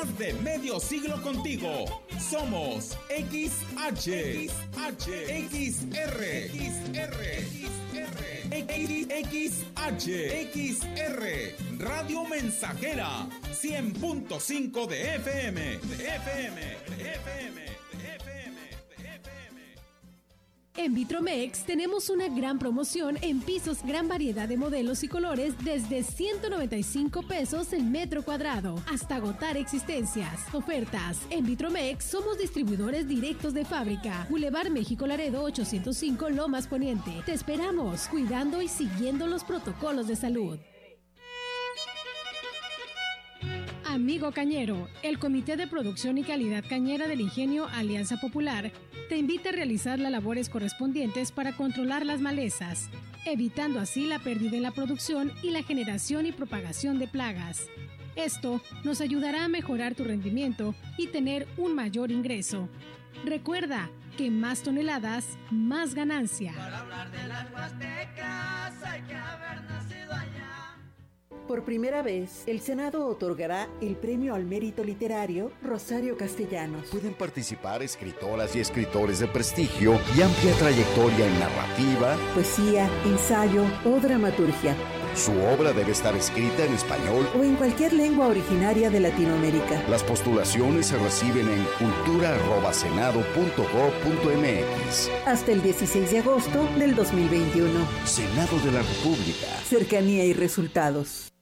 De medio siglo contigo. Somos XH, XH, XR, XR, XR, XR, Radio Mensajera, 100.5 de FM, de FM, de FM.
En Vitromex tenemos una gran promoción en pisos, gran variedad de modelos y colores desde 195 pesos el metro cuadrado hasta agotar existencias. Ofertas. En Vitromex somos distribuidores directos de fábrica. Boulevard México Laredo 805 Lomas Poniente. Te esperamos cuidando y siguiendo los protocolos de salud. Amigo Cañero, el Comité de Producción y Calidad Cañera del Ingenio Alianza Popular te invita a realizar las labores correspondientes para controlar las malezas, evitando así la pérdida en la producción y la generación y propagación de plagas. Esto nos ayudará a mejorar tu rendimiento y tener un mayor ingreso. Recuerda que más toneladas, más ganancia.
Por primera vez, el Senado otorgará el premio al mérito literario Rosario Castellanos.
Pueden participar escritoras y escritores de prestigio y amplia trayectoria en narrativa,
poesía, ensayo o dramaturgia.
Su obra debe estar escrita en español
o en cualquier lengua originaria de Latinoamérica.
Las postulaciones se reciben en cultura.senado.gov.mx
hasta el 16 de agosto del 2021.
Senado de la República.
Cercanía y resultados.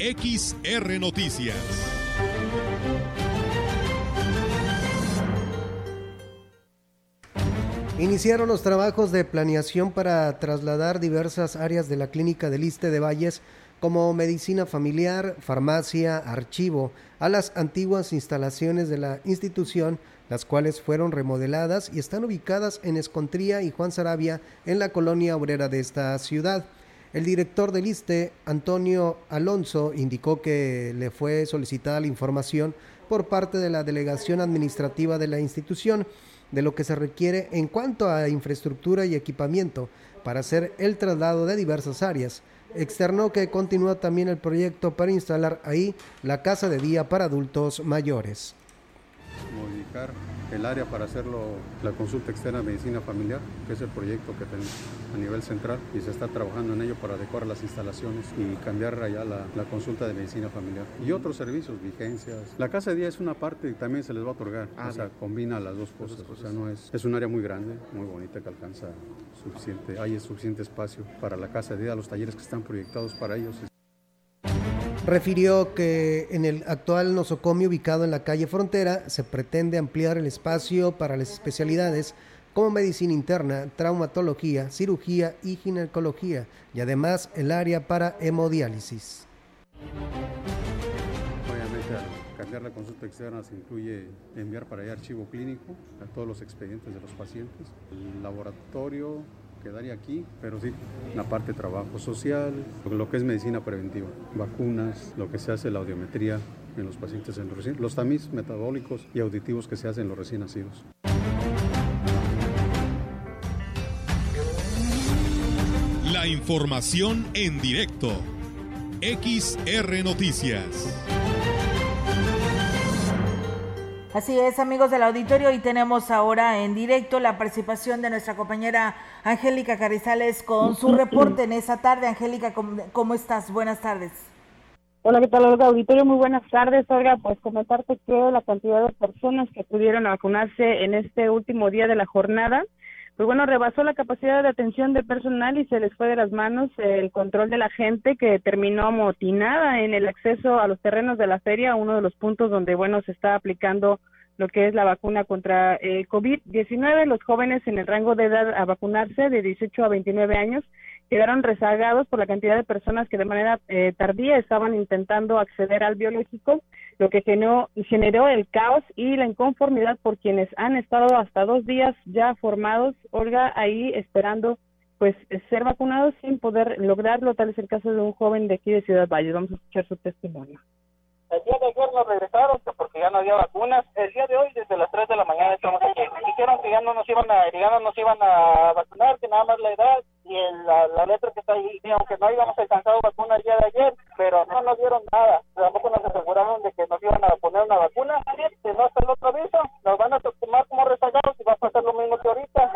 XR Noticias.
Iniciaron los trabajos de planeación para trasladar diversas áreas de la clínica del Iste de Valles como medicina familiar, farmacia, archivo, a las antiguas instalaciones de la institución, las cuales fueron remodeladas y están ubicadas en Escontría y Juan Sarabia, en la colonia obrera de esta ciudad. El director del ISTE, Antonio Alonso, indicó que le fue solicitada la información por parte de la delegación administrativa de la institución de lo que se requiere en cuanto a infraestructura y equipamiento para hacer el traslado de diversas áreas. Externó que continúa también el proyecto para instalar ahí la casa de día para adultos mayores.
El área para hacerlo la consulta externa de medicina familiar, que es el proyecto que tenemos a nivel central y se está trabajando en ello para adecuar las instalaciones y cambiar allá la, la consulta de medicina familiar. Y otros servicios, vigencias. La casa de día es una parte y también se les va a otorgar, o sea, combina las dos cosas, o sea, no es, es un área muy grande, muy bonita que alcanza suficiente, hay suficiente espacio para la casa de día, los talleres que están proyectados para ellos.
Refirió que en el actual nosocomio ubicado en la calle Frontera se pretende ampliar el espacio para las especialidades como medicina interna, traumatología, cirugía y ginecología y además el área para hemodiálisis.
Obviamente al cambiar la consulta externa se incluye enviar para allá archivo clínico a todos los expedientes de los pacientes, el laboratorio quedaría aquí, pero sí, la parte de trabajo social, lo que es medicina preventiva, vacunas, lo que se hace la audiometría en los pacientes en los los tamiz metabólicos y auditivos que se hacen en los recién nacidos.
La información en directo. XR Noticias.
Así es, amigos del auditorio, y tenemos ahora en directo la participación de nuestra compañera Angélica Carrizales con su reporte en esa tarde. Angélica, ¿cómo, estás? Buenas tardes.
Hola, ¿qué tal, Olga? Auditorio, muy buenas tardes. Olga, pues comentarte que la cantidad de personas que pudieron vacunarse en este último día de la jornada, pues bueno, rebasó la capacidad de atención del personal y se les fue de las manos el control de la gente que terminó amotinada en el acceso a los terrenos de la feria, uno de los puntos donde, bueno, se está aplicando lo que es la vacuna contra el COVID-19. Los jóvenes en el rango de edad a vacunarse de 18 a 29 años quedaron rezagados por la cantidad de personas que de manera eh, tardía estaban intentando acceder al biológico, lo que generó, generó el caos y la inconformidad por quienes han estado hasta dos días ya formados, Olga, ahí esperando pues ser vacunados sin poder lograrlo. Tal es el caso de un joven de aquí de Ciudad Valle. Vamos a escuchar su testimonio.
El día de ayer nos regresaron porque ya no había vacunas. El día de hoy, desde las 3 de la mañana, estamos aquí. Dijeron que ya no nos iban a, ya no nos iban a vacunar, que nada más la edad y el, la, letra que está ahí. Y aunque no habíamos alcanzado vacuna el día de ayer, pero no nos dieron nada. Tampoco nos aseguraron de que nos iban a poner una vacuna. Si no hasta el otro aviso, nos van a tomar como rezagados y va a pasar lo mismo que ahorita.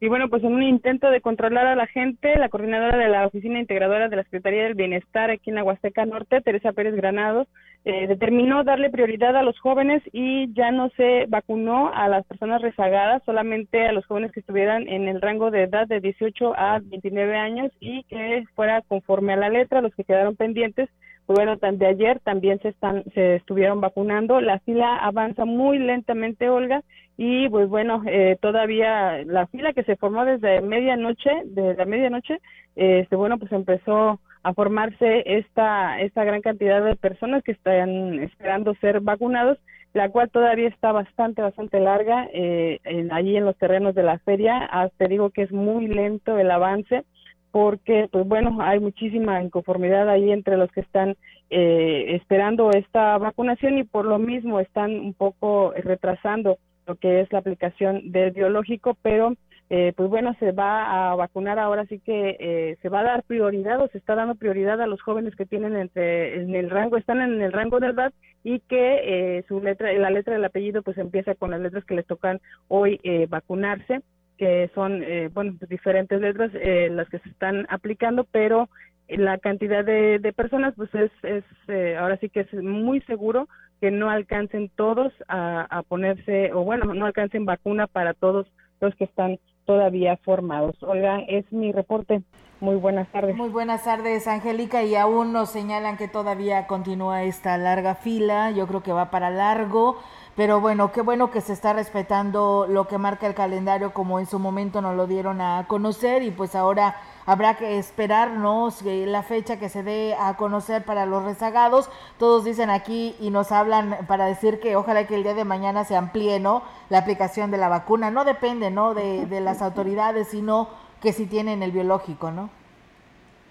Y bueno, pues en un intento de controlar a la gente, la coordinadora de la Oficina Integradora de la Secretaría del Bienestar aquí en la Norte, Teresa Pérez Granados, eh, determinó darle prioridad a los jóvenes y ya no se vacunó a las personas rezagadas, solamente a los jóvenes que estuvieran en el rango de edad de 18 a 29 años y que fuera conforme a la letra, los que quedaron pendientes bueno, de ayer también se están se estuvieron vacunando. La fila avanza muy lentamente, Olga, y pues bueno, eh, todavía la fila que se formó desde medianoche, desde la medianoche, este bueno, pues empezó a formarse esta esta gran cantidad de personas que están esperando ser vacunados, la cual todavía está bastante bastante larga eh, allí en los terrenos de la feria. Ah, te digo que es muy lento el avance porque pues bueno hay muchísima inconformidad ahí entre los que están eh, esperando esta vacunación y por lo mismo están un poco retrasando lo que es la aplicación del biológico pero eh, pues bueno se va a vacunar ahora sí que eh, se va a dar prioridad o se está dando prioridad a los jóvenes que tienen entre en el rango están en el rango de edad y que su letra la letra del apellido pues empieza con las letras que les tocan hoy vacunarse que son, eh, bueno, diferentes letras eh, las que se están aplicando, pero la cantidad de, de personas, pues es, es eh, ahora sí que es muy seguro que no alcancen todos a, a ponerse, o bueno, no alcancen vacuna para todos los que están todavía formados. Olga, es mi reporte. Muy buenas tardes.
Muy buenas tardes, Angélica. Y aún nos señalan que todavía continúa esta larga fila. Yo creo que va para largo. Pero bueno, qué bueno que se está respetando lo que marca el calendario como en su momento nos lo dieron a conocer y pues ahora habrá que esperarnos la fecha que se dé a conocer para los rezagados. Todos dicen aquí y nos hablan para decir que ojalá que el día de mañana se amplíe, ¿no? La aplicación de la vacuna. No depende, ¿no? De, de las autoridades, sino que si tienen el biológico, ¿no?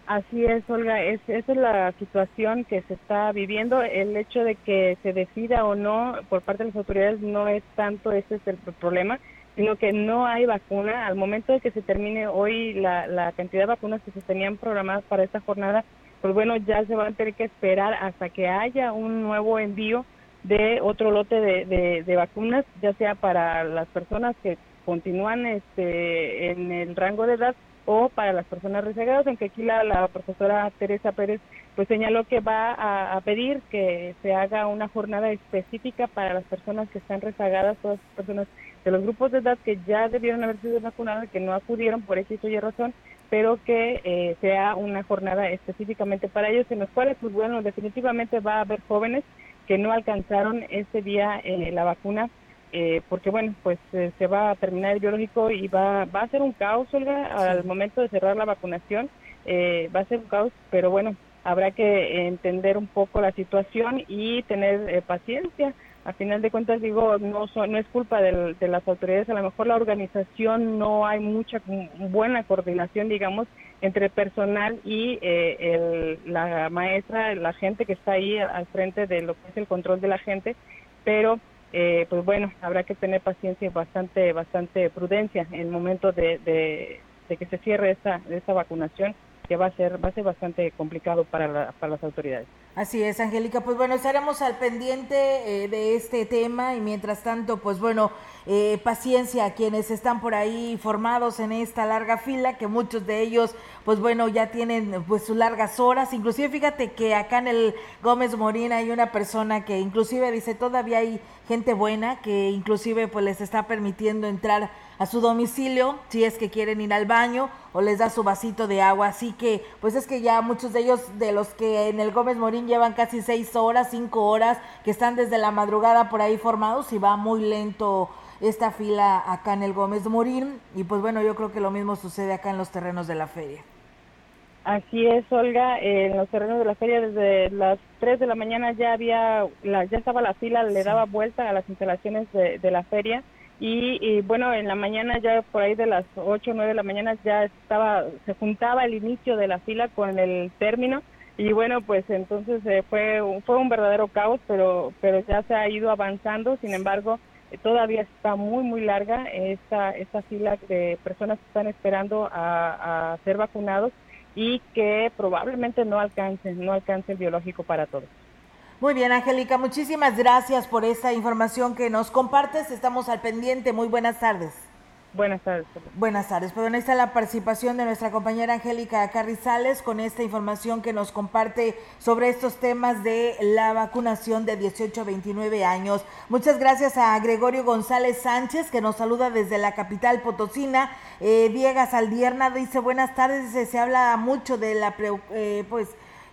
Así es, Olga, es, esa es la situación que se está viviendo. El hecho de que se decida o no por parte de las autoridades no es tanto ese es el problema, sino que no hay vacuna. Al momento de que se termine hoy la, la cantidad de vacunas que se tenían programadas para esta jornada, pues bueno, ya se van a tener que esperar hasta que haya un nuevo envío de otro lote de, de, de vacunas, ya sea para las personas que continúan este, en el rango de edad o para las personas rezagadas, aunque aquí la, la profesora Teresa Pérez pues señaló que va a, pedir que se haga una jornada específica para las personas que están rezagadas, todas las personas de los grupos de edad que ya debieron haber sido vacunadas y que no acudieron por X o Y razón, pero que eh, sea una jornada específicamente para ellos, en los cuales, pues bueno, definitivamente va a haber jóvenes que no alcanzaron ese día eh, la vacuna eh, porque bueno, pues eh, se va a terminar el biológico y va, va a ser un caos, Olga, al momento de cerrar la vacunación, eh, va a ser un caos, pero bueno, habrá que entender un poco la situación y tener paciencia. A final de cuentas, digo, no, no es culpa de, las autoridades, a lo mejor la organización no hay mucha buena coordinación, digamos, entre personal y la maestra, la gente que está ahí al frente de lo que es el control de la gente, pero eh, pues bueno, habrá que tener paciencia y bastante, bastante prudencia en el momento de, de, que se cierre esta, esta vacunación, que va a ser, va a ser bastante complicado para, para las autoridades.
Así es, Angélica. Pues bueno, estaremos al pendiente eh, de este tema y mientras tanto, pues bueno, eh, paciencia a quienes están por ahí formados en esta larga fila, que muchos de ellos, pues bueno, ya tienen pues sus largas horas. Inclusive fíjate que acá en el Gómez Morín hay una persona que inclusive dice, todavía hay gente buena que inclusive pues les está permitiendo entrar a su domicilio si es que quieren ir al baño o les da su vasito de agua. Así que, pues es que ya muchos de ellos, de los que en el Gómez Morín llevan casi seis horas, cinco horas, que están desde la madrugada por ahí formados y va muy lento esta fila acá en el Gómez Morín. Y pues bueno, yo creo que lo mismo sucede acá en los terrenos de la feria.
Así es, Olga, en los terrenos de la feria desde las 3 de la mañana ya había, la, ya estaba la fila, le daba vuelta a las instalaciones de, de la feria y, bueno, en la mañana ya por ahí de las 8 o 9 de la mañana ya estaba, se juntaba el inicio de la fila con el término y bueno, pues entonces eh, fue, fue un verdadero caos, pero, pero ya se ha ido avanzando, sin embargo, eh, todavía está muy, muy larga esta, esta fila de personas que están esperando a, a ser vacunados y que probablemente no alcancen, no alcance el biológico para todos.
Muy bien, Angélica, muchísimas gracias por esta información que nos compartes. Estamos al pendiente. Muy buenas tardes.
Buenas tardes.
Buenas tardes. Pues bueno, está la participación de nuestra compañera Angélica Carrizales con esta información que nos comparte sobre estos temas de la vacunación de 18 a 29 años. Muchas gracias a Gregorio González Sánchez que nos saluda desde la capital potosina. Eh, Diego Saldierna dice buenas tardes. Se habla mucho de la eh, pues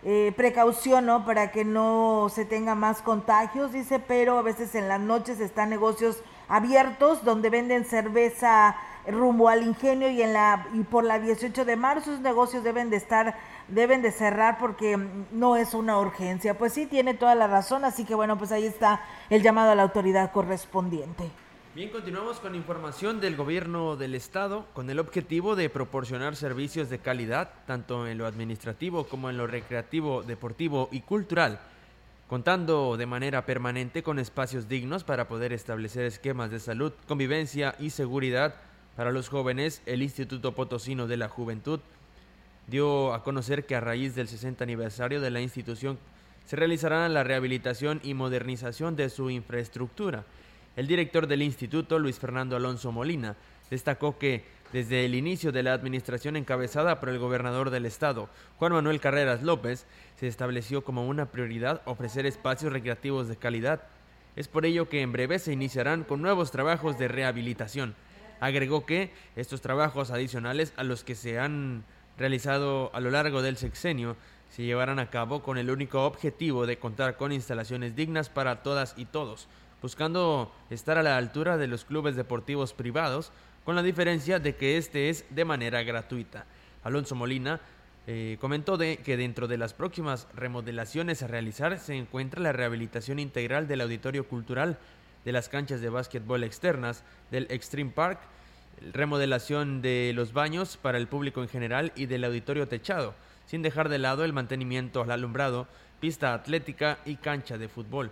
eh, precaución, ¿no? Para que no se tenga más contagios, dice, pero a veces en las noches están negocios abiertos donde venden cerveza rumbo al ingenio y en la y por la 18 de marzo esos negocios deben de estar deben de cerrar porque no es una urgencia. Pues sí tiene toda la razón, así que bueno, pues ahí está el llamado a la autoridad correspondiente.
Bien, continuamos con información del gobierno del estado con el objetivo de proporcionar servicios de calidad tanto en lo administrativo como en lo recreativo, deportivo y cultural, contando de manera permanente con espacios dignos para poder establecer esquemas de salud, convivencia y seguridad para los jóvenes. El Instituto Potosino de la Juventud dio a conocer que a raíz del 60 aniversario de la institución se realizará la rehabilitación y modernización de su infraestructura el director del instituto, Luis Fernando Alonso Molina, destacó que desde el inicio de la administración encabezada por el gobernador del estado, Juan Manuel Carreras López, se estableció como una prioridad ofrecer espacios recreativos de calidad. Es por ello que en breve se iniciarán con nuevos trabajos de rehabilitación. Agregó que estos trabajos adicionales a los que se han realizado a lo largo del sexenio se llevarán a cabo con el único objetivo de contar con instalaciones dignas para todas y todos, buscando estar a la altura de los clubes deportivos privados, con la diferencia de que este es de manera gratuita. Alonso Molina eh, comentó de que dentro de las próximas remodelaciones a realizar se encuentra la rehabilitación integral del auditorio cultural, de las canchas de básquetbol externas, del Extreme Park, remodelación de los baños para el público en general y del auditorio techado, sin dejar de lado el mantenimiento al alumbrado, pista atlética y cancha de fútbol.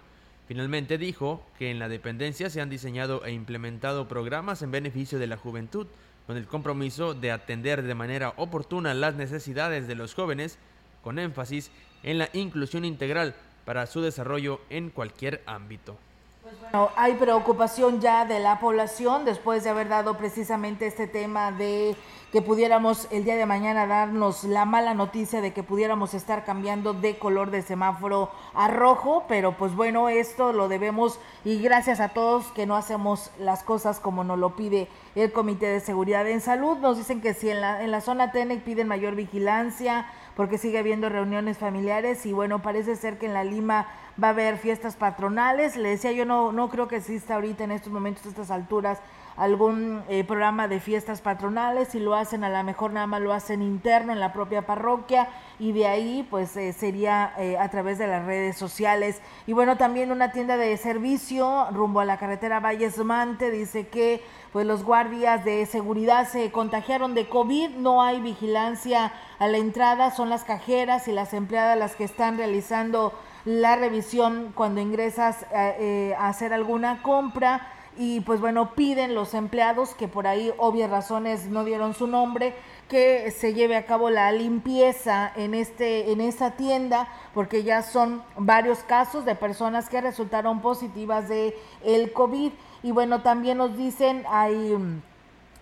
Finalmente dijo que en la dependencia se han diseñado e implementado programas en beneficio de la juventud, con el compromiso de atender de manera oportuna las necesidades de los jóvenes, con énfasis en la inclusión integral para su desarrollo en cualquier ámbito.
Pues hay preocupación ya de la población después de haber dado precisamente este tema de que pudiéramos el día de mañana darnos la mala noticia de que pudiéramos estar cambiando de color de semáforo a rojo, pero pues bueno, esto lo debemos y gracias a todos que no hacemos las cosas como nos lo pide el Comité de Seguridad en Salud. Nos dicen que si en la, en la zona TENEC piden mayor vigilancia porque sigue habiendo reuniones familiares y bueno, parece ser que en la Lima va a haber fiestas patronales. Le decía, yo no, no creo que exista ahorita en estos momentos, a estas alturas, algún eh, programa de fiestas patronales, si lo hacen a lo mejor nada más lo hacen interno en la propia parroquia y de ahí pues eh, sería eh, a través de las redes sociales. Y bueno, también una tienda de servicio rumbo a la carretera Valles Mante dice que pues los guardias de seguridad se contagiaron de COVID, no hay vigilancia a la entrada, son las cajeras y las empleadas las que están realizando la revisión cuando ingresas a hacer alguna compra y pues bueno, piden los empleados que por ahí obvias razones no dieron su nombre, que se lleve a cabo la limpieza en este en esa tienda porque ya son varios casos de personas que resultaron positivas de el COVID. Y bueno, también nos dicen hay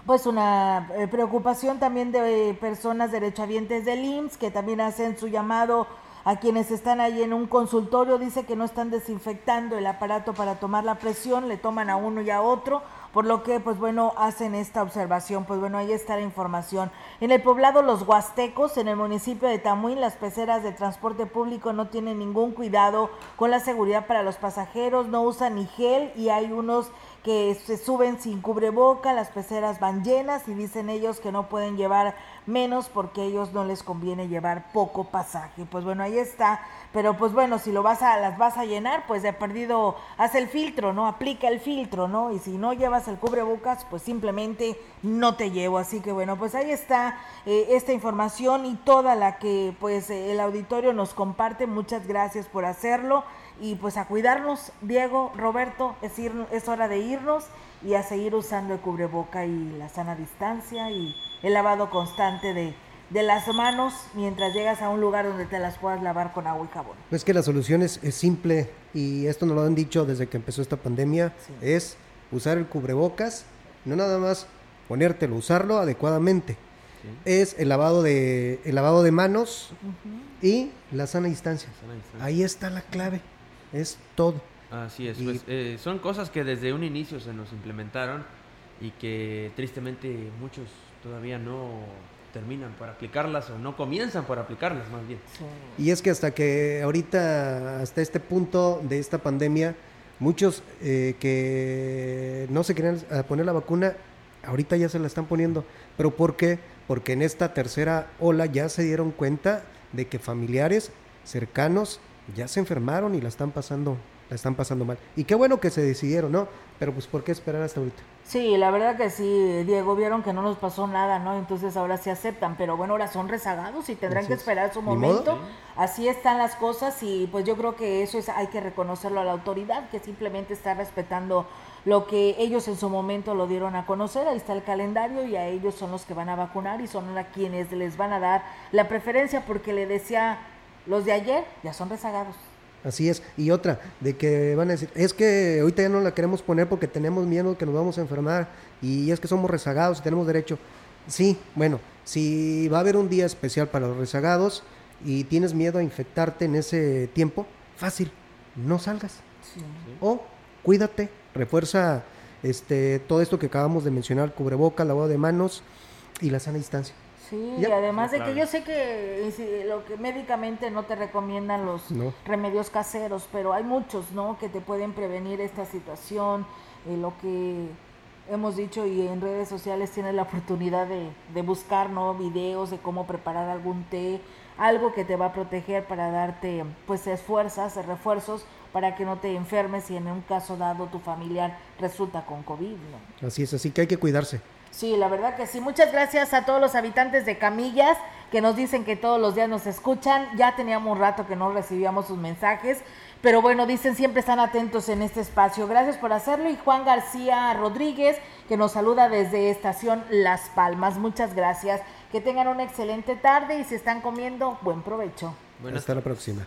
pues una eh, preocupación también de personas derechohabientes del IMSS que también hacen su llamado a quienes están ahí en un consultorio, dice que no están desinfectando el aparato para tomar la presión, le toman a uno y a otro, por lo que pues bueno, hacen esta observación, pues bueno, ahí está la información. En el poblado Los Huastecos, en el municipio de Tamuín, las peceras de transporte público no tienen ningún cuidado con la seguridad para los pasajeros, no usan ni gel y hay unos que se suben sin cubreboca, las peceras van llenas y dicen ellos que no pueden llevar menos porque a ellos no les conviene llevar poco pasaje. Pues bueno, ahí está, pero pues bueno, si lo vas a las vas a llenar, pues de perdido haz el filtro, ¿no? Aplica el filtro, ¿no? Y si no llevas el cubrebocas, pues simplemente no te llevo. Así que bueno, pues ahí está eh, esta información y toda la que pues el auditorio nos comparte. Muchas gracias por hacerlo y pues a cuidarnos, Diego, Roberto, es, ir, es hora de irnos y a seguir usando el cubreboca y la sana distancia y el lavado constante de, de las manos mientras llegas a un lugar donde te las puedas lavar con agua y jabón.
Es que la solución es, simple y esto nos lo han dicho desde que empezó esta pandemia, es usar el cubrebocas, no nada más ponértelo, usarlo adecuadamente. Es el lavado de el lavado de manos y la sana distancia. Ahí está la clave es todo.
Así es, pues, eh, son cosas que desde un inicio se nos implementaron y que tristemente muchos todavía no terminan por aplicarlas o no comienzan por aplicarlas más bien.
Y es que hasta que ahorita, hasta este punto de esta pandemia, muchos eh, que no se querían poner la vacuna, ahorita ya se la están poniendo. ¿Pero por qué? Porque en esta tercera ola ya se dieron cuenta de que familiares cercanos ya se enfermaron y la están pasando, la están pasando mal. Y qué bueno que se decidieron, ¿no? Pero pues ¿por qué esperar hasta ahorita?
Sí, la verdad que sí, Diego, vieron que no nos pasó nada, ¿no? Entonces ahora sí aceptan, pero bueno, ahora son rezagados y tendrán que esperar su momento. Así están las cosas y pues yo creo que eso es, hay que reconocerlo a la autoridad, que simplemente está respetando lo que ellos en su momento lo dieron a conocer, ahí está el calendario y a ellos son los que van a vacunar y son a quienes les van a dar la preferencia porque le decía los de ayer ya son rezagados.
Así es. Y otra, de que van a decir, es que ahorita ya no la queremos poner porque tenemos miedo que nos vamos a enfermar y es que somos rezagados y tenemos derecho. Sí, bueno, si va a haber un día especial para los rezagados y tienes miedo a infectarte en ese tiempo, fácil, no salgas. O cuídate, refuerza este, todo esto que acabamos de mencionar, cubreboca, lavado de manos y la sana distancia.
Sí, y además de que yo sé que lo que médicamente no te recomiendan los remedios caseros, pero hay muchos, ¿no? Que te pueden prevenir esta situación, eh, lo que hemos dicho y en redes sociales tienes la oportunidad de, de, buscar, ¿no? Videos de cómo preparar algún té, algo que te va a proteger para darte, pues, esfuerzas, refuerzos para que no te enfermes y en un caso dado tu familiar resulta con COVID, ¿no?
Así es, así que hay que cuidarse.
Sí, la verdad que sí. Muchas gracias a todos los habitantes de Camillas que nos dicen que todos los días nos escuchan. Ya teníamos un rato que no recibíamos sus mensajes, pero bueno, dicen siempre están atentos en este espacio. Gracias por hacerlo. Y Juan García Rodríguez, que nos saluda desde Estación Las Palmas. Muchas gracias. Que tengan una excelente tarde y si están comiendo, buen provecho.
Hasta la próxima.